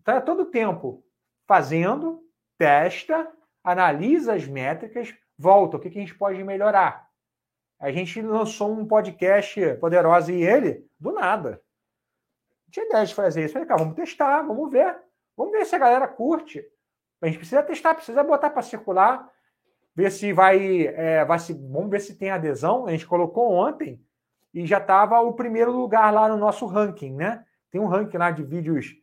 Então, é todo tempo fazendo, testa, analisa as métricas, volta. O que, que a gente pode melhorar? A gente lançou um podcast poderoso e ele, do nada. Tinha ideia de fazer isso. Falei, cara, vamos testar, vamos ver. Vamos ver se a galera curte. A gente precisa testar, precisa botar para circular, ver se vai, é, vai se, vamos ver se tem adesão. A gente colocou ontem e já estava o primeiro lugar lá no nosso ranking, né? Tem um ranking lá de vídeos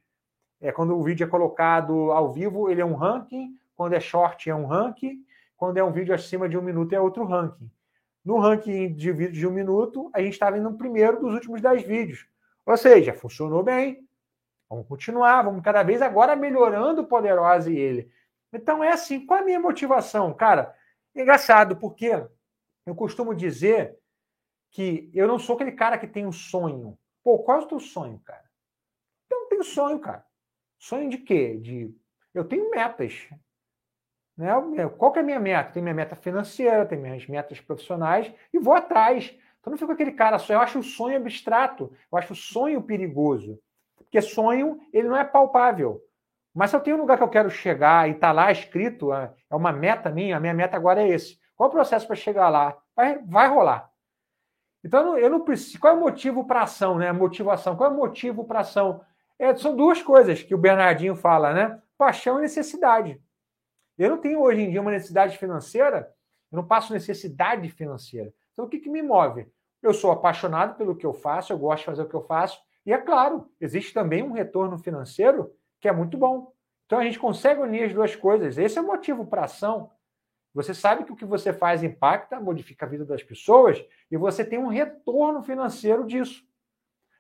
é, quando o vídeo é colocado ao vivo, ele é um ranking. Quando é short, é um ranking. Quando é um vídeo acima de um minuto, é outro ranking. No ranking de vídeo de um minuto, a gente estava indo no primeiro dos últimos dez vídeos. Ou seja, funcionou bem. Vamos continuar, vamos cada vez agora melhorando o Poderosa e ele. Então é assim, qual a minha motivação? Cara, é engraçado, porque eu costumo dizer que eu não sou aquele cara que tem um sonho. Pô, qual é o teu sonho, cara? tenho sonho, cara. Sonho de quê? De eu tenho metas. Né? Qual que é a minha meta? Tem minha meta financeira, tem minhas metas profissionais e vou atrás. Então não fico aquele cara só. Eu acho o sonho abstrato, eu acho o sonho perigoso. Porque sonho, ele não é palpável. Mas se eu tenho um lugar que eu quero chegar e está lá escrito, é, é uma meta minha, a minha meta agora é esse. Qual o processo para chegar lá? Vai, vai rolar. Então eu não preciso. Qual é o motivo para ação, né? Motivação. Qual é o motivo para ação? É, são duas coisas que o Bernardinho fala, né? Paixão e necessidade. Eu não tenho hoje em dia uma necessidade financeira, eu não passo necessidade financeira. Então o que, que me move? Eu sou apaixonado pelo que eu faço, eu gosto de fazer o que eu faço, e é claro, existe também um retorno financeiro que é muito bom. Então a gente consegue unir as duas coisas. Esse é o motivo para ação. Você sabe que o que você faz impacta, modifica a vida das pessoas e você tem um retorno financeiro disso.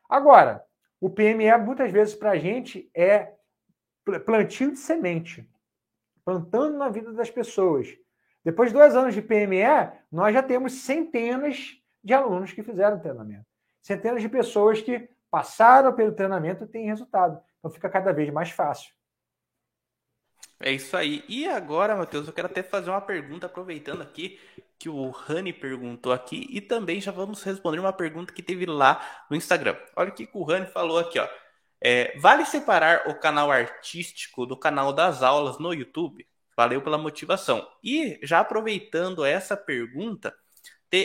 Agora, o PME muitas vezes para a gente é plantio de semente, plantando na vida das pessoas. Depois de dois anos de PME, nós já temos centenas de alunos que fizeram treinamento. Centenas de pessoas que passaram pelo treinamento e têm resultado. Então fica cada vez mais fácil. É isso aí. E agora, Matheus, eu quero até fazer uma pergunta, aproveitando aqui que o Rani perguntou aqui, e também já vamos responder uma pergunta que teve lá no Instagram. Olha o que o Rani falou aqui, ó. É, vale separar o canal artístico do canal das aulas no YouTube? Valeu pela motivação. E já aproveitando essa pergunta,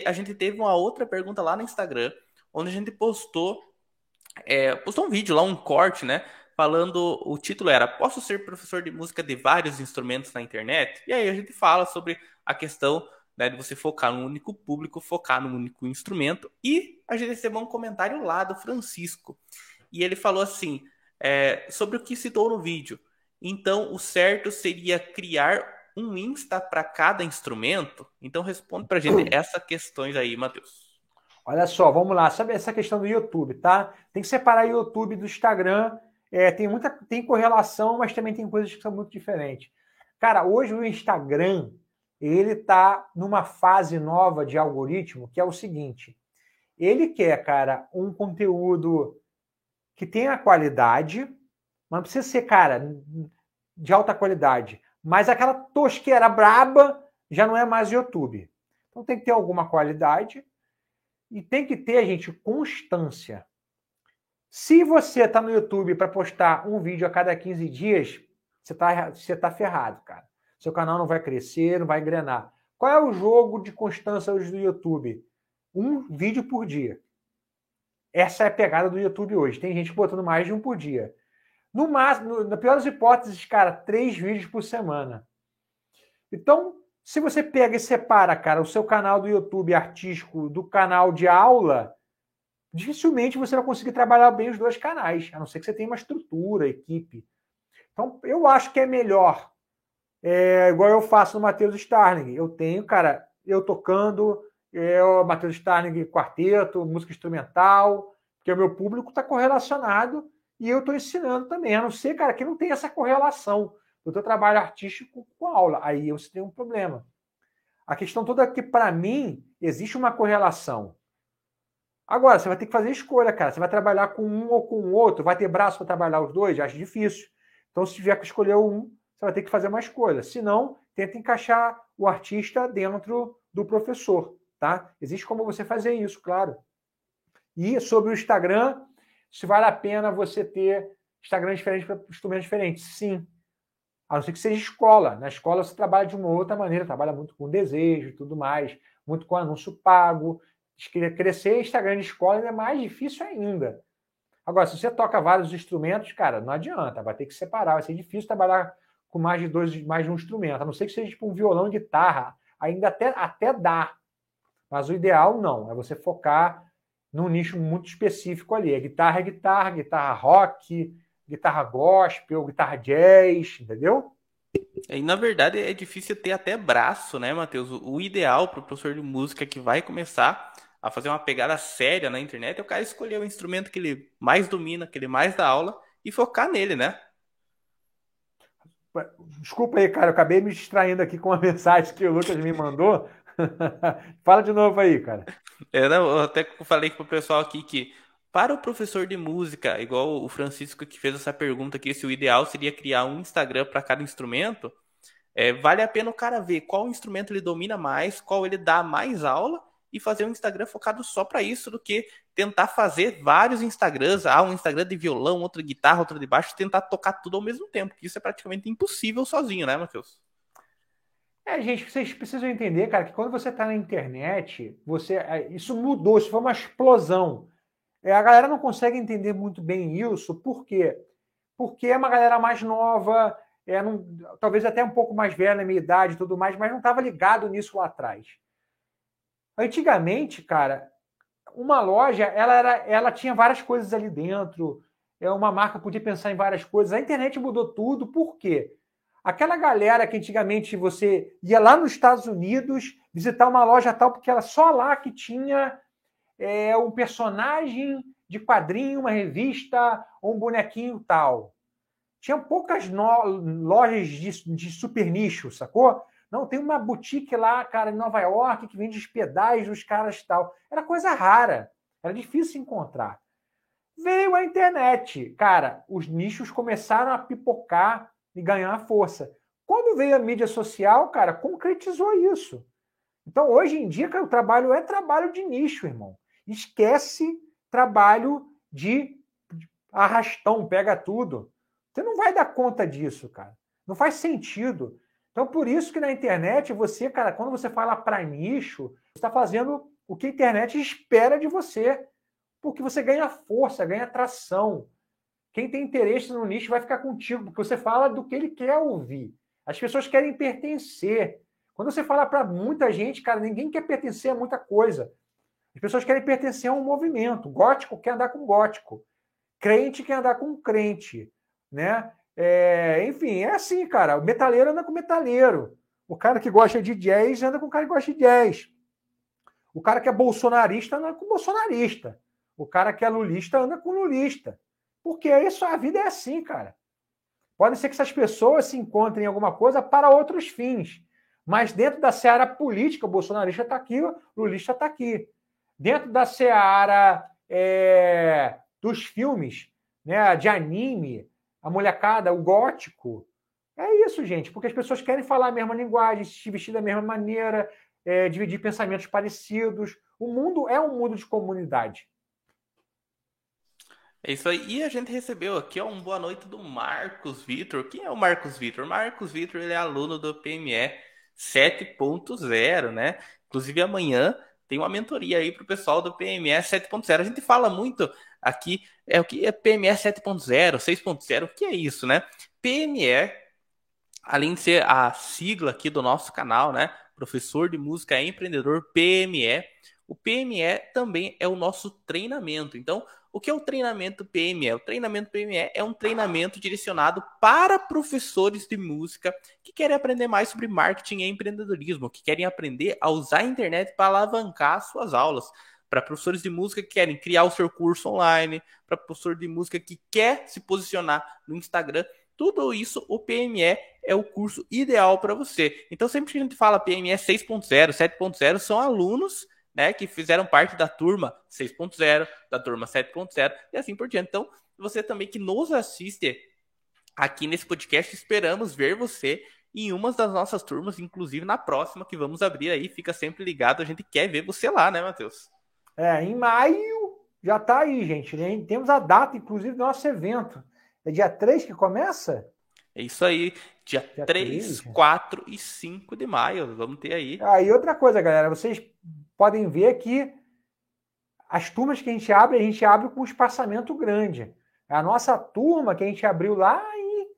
a gente teve uma outra pergunta lá no Instagram, onde a gente postou, é, postou um vídeo lá, um corte, né? Falando, o título era Posso ser professor de música de vários instrumentos na internet? E aí a gente fala sobre a questão né, de você focar num único público, focar num único instrumento. E a gente recebeu um comentário lá do Francisco. E ele falou assim, é, sobre o que citou no vídeo. Então, o certo seria criar um Insta para cada instrumento? Então responde para a gente essas questões aí, Matheus. Olha só, vamos lá. Sabe essa questão do YouTube, tá? Tem que separar o YouTube do Instagram. É, tem muita tem correlação, mas também tem coisas que são muito diferentes. Cara, hoje o Instagram ele está numa fase nova de algoritmo que é o seguinte: ele quer, cara, um conteúdo que tenha qualidade, mas não precisa ser, cara, de alta qualidade. Mas aquela tosqueira braba já não é mais YouTube. Então tem que ter alguma qualidade e tem que ter, gente, constância. Se você está no YouTube para postar um vídeo a cada 15 dias, você está você tá ferrado, cara. Seu canal não vai crescer, não vai engrenar. Qual é o jogo de constância hoje do YouTube? Um vídeo por dia. Essa é a pegada do YouTube hoje. Tem gente botando mais de um por dia. No máximo, na pior das hipóteses, cara, três vídeos por semana. Então, se você pega e separa, cara, o seu canal do YouTube artístico do canal de aula, dificilmente você vai conseguir trabalhar bem os dois canais, a não ser que você tenha uma estrutura, equipe. Então, eu acho que é melhor, é, igual eu faço no Matheus Starling. Eu tenho, cara, eu tocando, é, o Matheus Starling quarteto, música instrumental, porque o meu público está correlacionado e eu estou ensinando também, a não ser, cara, que não tem essa correlação do teu trabalho artístico com a aula. Aí você tem um problema. A questão toda é que, para mim, existe uma correlação. Agora, você vai ter que fazer escolha, cara. Você vai trabalhar com um ou com o outro, vai ter braço para trabalhar os dois? Acho difícil. Então, se tiver que escolher um, você vai ter que fazer uma escolha. Se não, tenta encaixar o artista dentro do professor, tá? Existe como você fazer isso, claro. E sobre o Instagram, se vale a pena você ter Instagram diferente para instrumentos diferentes. Sim. A não ser que seja escola. Na escola você trabalha de uma outra maneira, trabalha muito com desejo e tudo mais, muito com anúncio pago. Crescer Instagram de escola é mais difícil ainda. Agora, se você toca vários instrumentos, cara, não adianta, vai ter que separar, vai ser difícil trabalhar com mais de dois, mais de um instrumento, a não ser que seja tipo um violão e guitarra, ainda até, até dá. Mas o ideal não, é você focar num nicho muito específico ali. A guitarra é guitarra, guitarra rock, guitarra gospel, guitarra jazz, entendeu? E na verdade é difícil ter até braço, né, Matheus? O ideal para o professor de música que vai começar a fazer uma pegada séria na internet é o cara escolher o instrumento que ele mais domina, que ele mais dá aula e focar nele, né? Desculpa aí, cara, eu acabei me distraindo aqui com uma mensagem que o Lucas me mandou. Fala de novo aí, cara. É, não, eu até falei pro pessoal aqui que Para o professor de música, igual o Francisco que fez essa pergunta aqui, se o ideal seria criar um Instagram para cada instrumento, é, vale a pena o cara ver qual instrumento ele domina mais, qual ele dá mais aula e fazer um Instagram focado só para isso do que tentar fazer vários Instagrams, ah, um Instagram de violão, outro de guitarra, outro de baixo, tentar tocar tudo ao mesmo tempo, que isso é praticamente impossível sozinho, né, Matheus? É, gente, vocês precisam entender, cara, que quando você está na internet, você é, isso mudou, isso foi uma explosão. É, a galera não consegue entender muito bem isso, por quê? Porque é uma galera mais nova, é, não, talvez até um pouco mais velha na minha idade e tudo mais, mas não estava ligado nisso lá atrás. Antigamente, cara, uma loja, ela, era, ela tinha várias coisas ali dentro, é uma marca podia pensar em várias coisas. A internet mudou tudo, por quê? Aquela galera que antigamente você ia lá nos Estados Unidos visitar uma loja tal, porque era só lá que tinha é, um personagem de quadrinho, uma revista ou um bonequinho tal. Tinha poucas lojas de, de super nicho, sacou? Não, tem uma boutique lá, cara, em Nova York, que vende os pedais dos caras tal. Era coisa rara. Era difícil encontrar. Veio a internet. Cara, os nichos começaram a pipocar e ganhar força. Quando veio a mídia social, cara, concretizou isso. Então, hoje em dia, cara, o trabalho é trabalho de nicho, irmão. Esquece trabalho de arrastão, pega tudo. Você não vai dar conta disso, cara. Não faz sentido. Então, por isso que na internet, você, cara, quando você fala para nicho, você está fazendo o que a internet espera de você. Porque você ganha força, ganha tração. Quem tem interesse no nicho vai ficar contigo, porque você fala do que ele quer ouvir. As pessoas querem pertencer. Quando você fala para muita gente, cara, ninguém quer pertencer a muita coisa. As pessoas querem pertencer a um movimento. Gótico quer andar com gótico. Crente quer andar com crente. Né? É, enfim, é assim, cara. O metaleiro anda com metaleiro. O cara que gosta de jazz anda com o cara que gosta de jazz. O cara que é bolsonarista anda com bolsonarista. O cara que é lulista anda com lulista. Porque isso, a vida é assim, cara. Pode ser que essas pessoas se encontrem em alguma coisa para outros fins. Mas dentro da seara política, o bolsonarista está aqui, o lulista está aqui. Dentro da seara é, dos filmes, né, de anime, a molecada, o gótico. É isso, gente, porque as pessoas querem falar a mesma linguagem, se vestir da mesma maneira, é, dividir pensamentos parecidos. O mundo é um mundo de comunidade. É isso aí. E a gente recebeu aqui ó, um boa noite do Marcos Vitor. Quem é o Marcos Vitor? Marcos Vitor ele é aluno do PME 7.0, né? Inclusive amanhã tem uma mentoria aí para o pessoal do PME 7.0. A gente fala muito aqui é o que é PME 7.0, 6.0, o que é isso, né? PME, além de ser a sigla aqui do nosso canal, né? Professor de música empreendedor PME, o PME também é o nosso treinamento. Então, o que é o treinamento PME? O treinamento PME é um treinamento direcionado para professores de música que querem aprender mais sobre marketing e empreendedorismo, que querem aprender a usar a internet para alavancar suas aulas. Para professores de música que querem criar o seu curso online, para professor de música que quer se posicionar no Instagram, tudo isso o PME é o curso ideal para você. Então, sempre que a gente fala PME 6.0, 7.0, são alunos né, que fizeram parte da turma 6.0, da turma 7.0 e assim por diante. Então, você também que nos assiste aqui nesse podcast, esperamos ver você em uma das nossas turmas, inclusive na próxima que vamos abrir aí. Fica sempre ligado, a gente quer ver você lá, né, Matheus? É, em maio já tá aí, gente. Né? Temos a data, inclusive, do nosso evento. É dia 3 que começa? É isso aí. Dia, dia 3, 3, 4 e 5 de maio. Vamos ter aí. Ah, e outra coisa, galera. Vocês podem ver que as turmas que a gente abre, a gente abre com um espaçamento grande. A nossa turma que a gente abriu lá em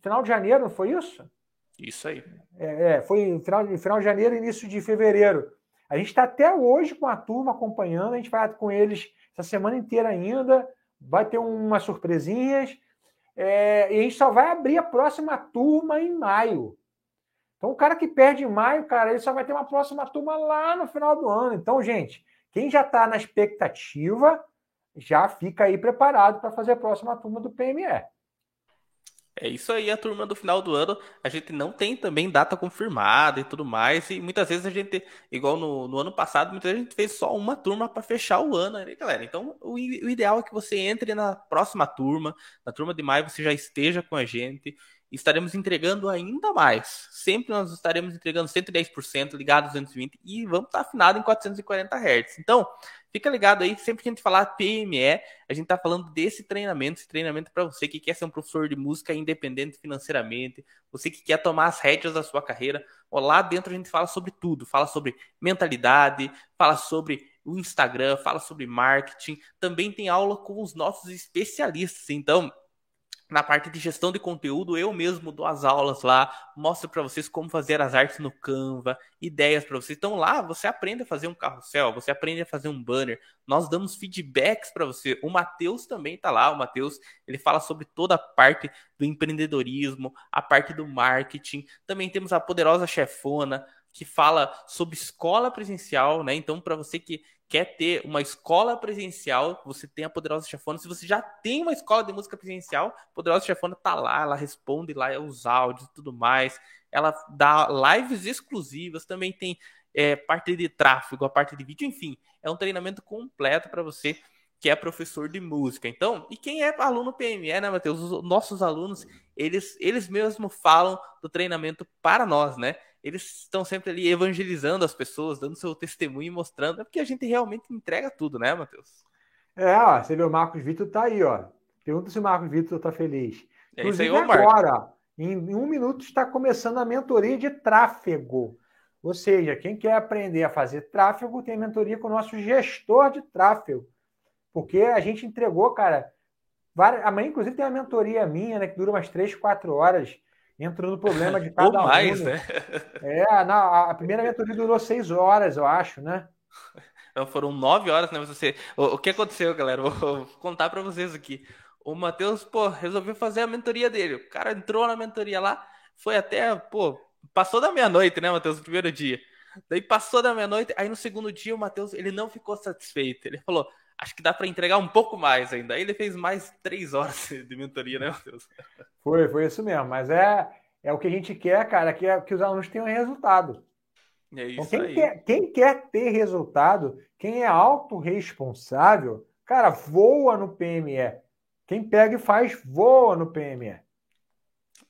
final de janeiro, não foi isso? Isso aí. É, é foi final, final de janeiro, início de fevereiro. A gente está até hoje com a turma acompanhando, a gente vai com eles essa semana inteira ainda, vai ter umas surpresinhas, é, e a gente só vai abrir a próxima turma em maio. Então, o cara que perde em maio, cara, ele só vai ter uma próxima turma lá no final do ano. Então, gente, quem já está na expectativa, já fica aí preparado para fazer a próxima turma do PME. É isso aí, a turma do final do ano. A gente não tem também data confirmada e tudo mais. E muitas vezes a gente, igual no, no ano passado, muitas vezes a gente fez só uma turma para fechar o ano, né, galera? Então, o, o, ideal é que você entre na próxima turma, na turma de maio, você já esteja com a gente. Estaremos entregando ainda mais. Sempre nós estaremos entregando 110% ligado 220 e vamos estar afinado em 440 Hz. Então, Fica ligado aí, sempre que a gente falar PME, a gente tá falando desse treinamento, esse treinamento para você que quer ser um professor de música independente financeiramente, você que quer tomar as rédeas da sua carreira. Ó, lá dentro a gente fala sobre tudo, fala sobre mentalidade, fala sobre o Instagram, fala sobre marketing, também tem aula com os nossos especialistas. Então, na parte de gestão de conteúdo, eu mesmo dou as aulas lá, mostro para vocês como fazer as artes no Canva, ideias para vocês. Então lá você aprende a fazer um carrossel, você aprende a fazer um banner. Nós damos feedbacks para você. O Matheus também tá lá. O Matheus, ele fala sobre toda a parte do empreendedorismo, a parte do marketing. Também temos a poderosa chefona, que fala sobre escola presencial, né? Então, para você que quer ter uma escola presencial, você tem a Poderosa Chefona. Se você já tem uma escola de música presencial, Poderosa Chefona tá lá, ela responde lá os áudios e tudo mais. Ela dá lives exclusivas, também tem é, parte de tráfego, a parte de vídeo, enfim, é um treinamento completo para você que é professor de música. Então, e quem é aluno PME, né, Matheus? Os nossos alunos, eles, eles mesmos falam do treinamento para nós, né? Eles estão sempre ali evangelizando as pessoas, dando seu testemunho e mostrando, é porque a gente realmente entrega tudo, né, Matheus? É, ó, você vê o Marcos Vitor tá aí, ó. Pergunta se o Marcos Vitor tá feliz. É isso aí, agora, em um minuto, está começando a mentoria de tráfego. Ou seja, quem quer aprender a fazer tráfego tem mentoria com o nosso gestor de tráfego. Porque a gente entregou, cara. Várias... Amanhã, inclusive, tem uma mentoria minha, né? Que dura umas 3, 4 horas entrou no problema de cada Ou mais, aluno. né? É, na, a primeira mentoria durou seis horas, eu acho, né? Então foram nove horas, né? Você, o, o que aconteceu, galera? Vou, contar para vocês aqui. O Matheus, pô, resolveu fazer a mentoria dele. O cara entrou na mentoria lá, foi até, pô, passou da meia-noite, né, Matheus, no primeiro dia. Daí passou da meia-noite, aí no segundo dia o Matheus, ele não ficou satisfeito. Ele falou, acho que dá para entregar um pouco mais ainda. Aí ele fez mais três horas de mentoria, né, Matheus? Foi, foi isso mesmo. Mas é, é o que a gente quer, cara, que, é, que os alunos tenham resultado. É então, isso então, quem, aí. Quer, quem quer ter resultado, quem é autorresponsável, cara, voa no PME. Quem pega e faz, voa no PME.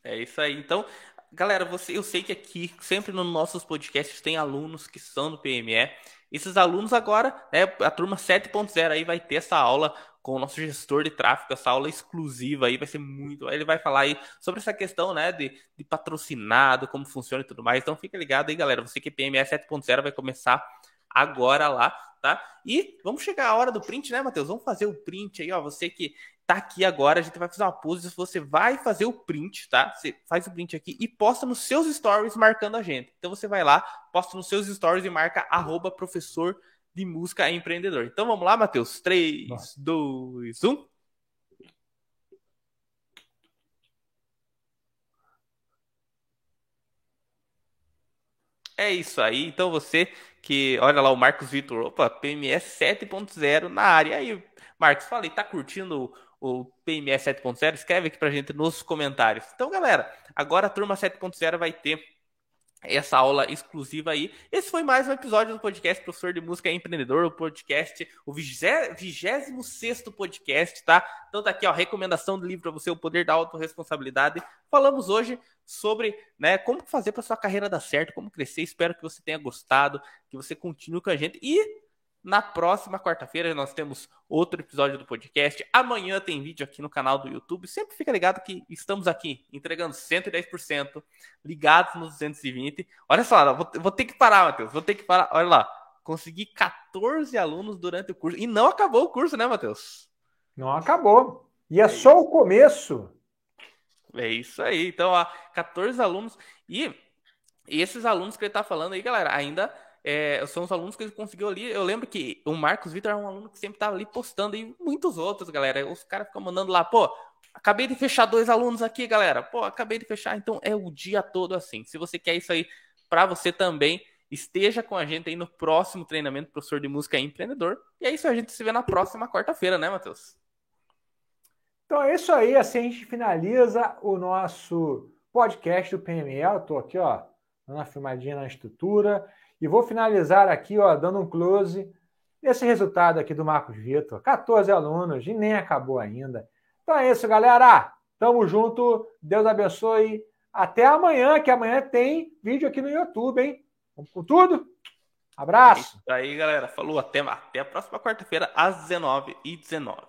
É isso aí. Então, galera, você, eu sei que aqui, sempre nos nossos podcasts, tem alunos que são do PME. Esses alunos agora, né, a turma 7.0 aí vai ter essa aula com o nosso gestor de tráfego, essa aula exclusiva aí vai ser muito. Ele vai falar aí sobre essa questão, né, de, de patrocinado, como funciona e tudo mais. Então fica ligado aí, galera. Você que é PME 7.0 vai começar agora lá, tá? E vamos chegar a hora do print, né, Matheus? Vamos fazer o print aí, ó. Você que tá aqui agora, a gente vai fazer uma pose. Você vai fazer o print, tá? Você faz o print aqui e posta nos seus stories marcando a gente. Então você vai lá, posta nos seus stories e marca arroba professor de música empreendedor. Então vamos lá, Matheus. 3, 2, 1. É isso aí. Então você que olha lá o Marcos Vitor, opa, PMS 7.0 na área. Aí, Marcos, falei, tá curtindo o PMS 7.0? Escreve aqui pra gente nos comentários. Então, galera, agora a turma 7.0 vai ter essa aula exclusiva aí. Esse foi mais um episódio do podcast Professor de Música Empreendedor, o podcast, o 26 podcast, tá? Então tá aqui, ó, recomendação do livro para você, O Poder da Autoresponsabilidade. Falamos hoje sobre, né, como fazer para sua carreira dar certo, como crescer. Espero que você tenha gostado, que você continue com a gente e na próxima quarta-feira nós temos outro episódio do podcast. Amanhã tem vídeo aqui no canal do YouTube. Sempre fica ligado que estamos aqui entregando 110%, ligados nos 220. Olha só, vou, vou ter que parar, Matheus. Vou ter que parar. Olha lá. Consegui 14 alunos durante o curso. E não acabou o curso, né, Matheus? Não acabou. E é, é só o começo. É isso aí. Então, ó, 14 alunos. E, e esses alunos que ele está falando aí, galera, ainda é, são os alunos que ele conseguiu ali. Eu lembro que o Marcos Vitor é um aluno que sempre estava ali postando e muitos outros, galera. Os caras ficam mandando lá, pô, acabei de fechar dois alunos aqui, galera. Pô, acabei de fechar. Então é o dia todo assim. Se você quer isso aí para você também, esteja com a gente aí no próximo treinamento professor de música e empreendedor. E é isso, a gente se vê na próxima quarta-feira, né, Matheus? Então é isso aí, assim a gente finaliza o nosso podcast do PML. Estou aqui, ó, dando uma filmadinha na estrutura. E vou finalizar aqui, ó, dando um close nesse resultado aqui do Marcos Vitor. 14 alunos e nem acabou ainda. Então é isso, galera. Tamo junto. Deus abençoe. Até amanhã, que amanhã tem vídeo aqui no YouTube, hein? Vamos com tudo? Abraço. É aí, galera. Falou. Até, até a próxima quarta-feira, às 19h19.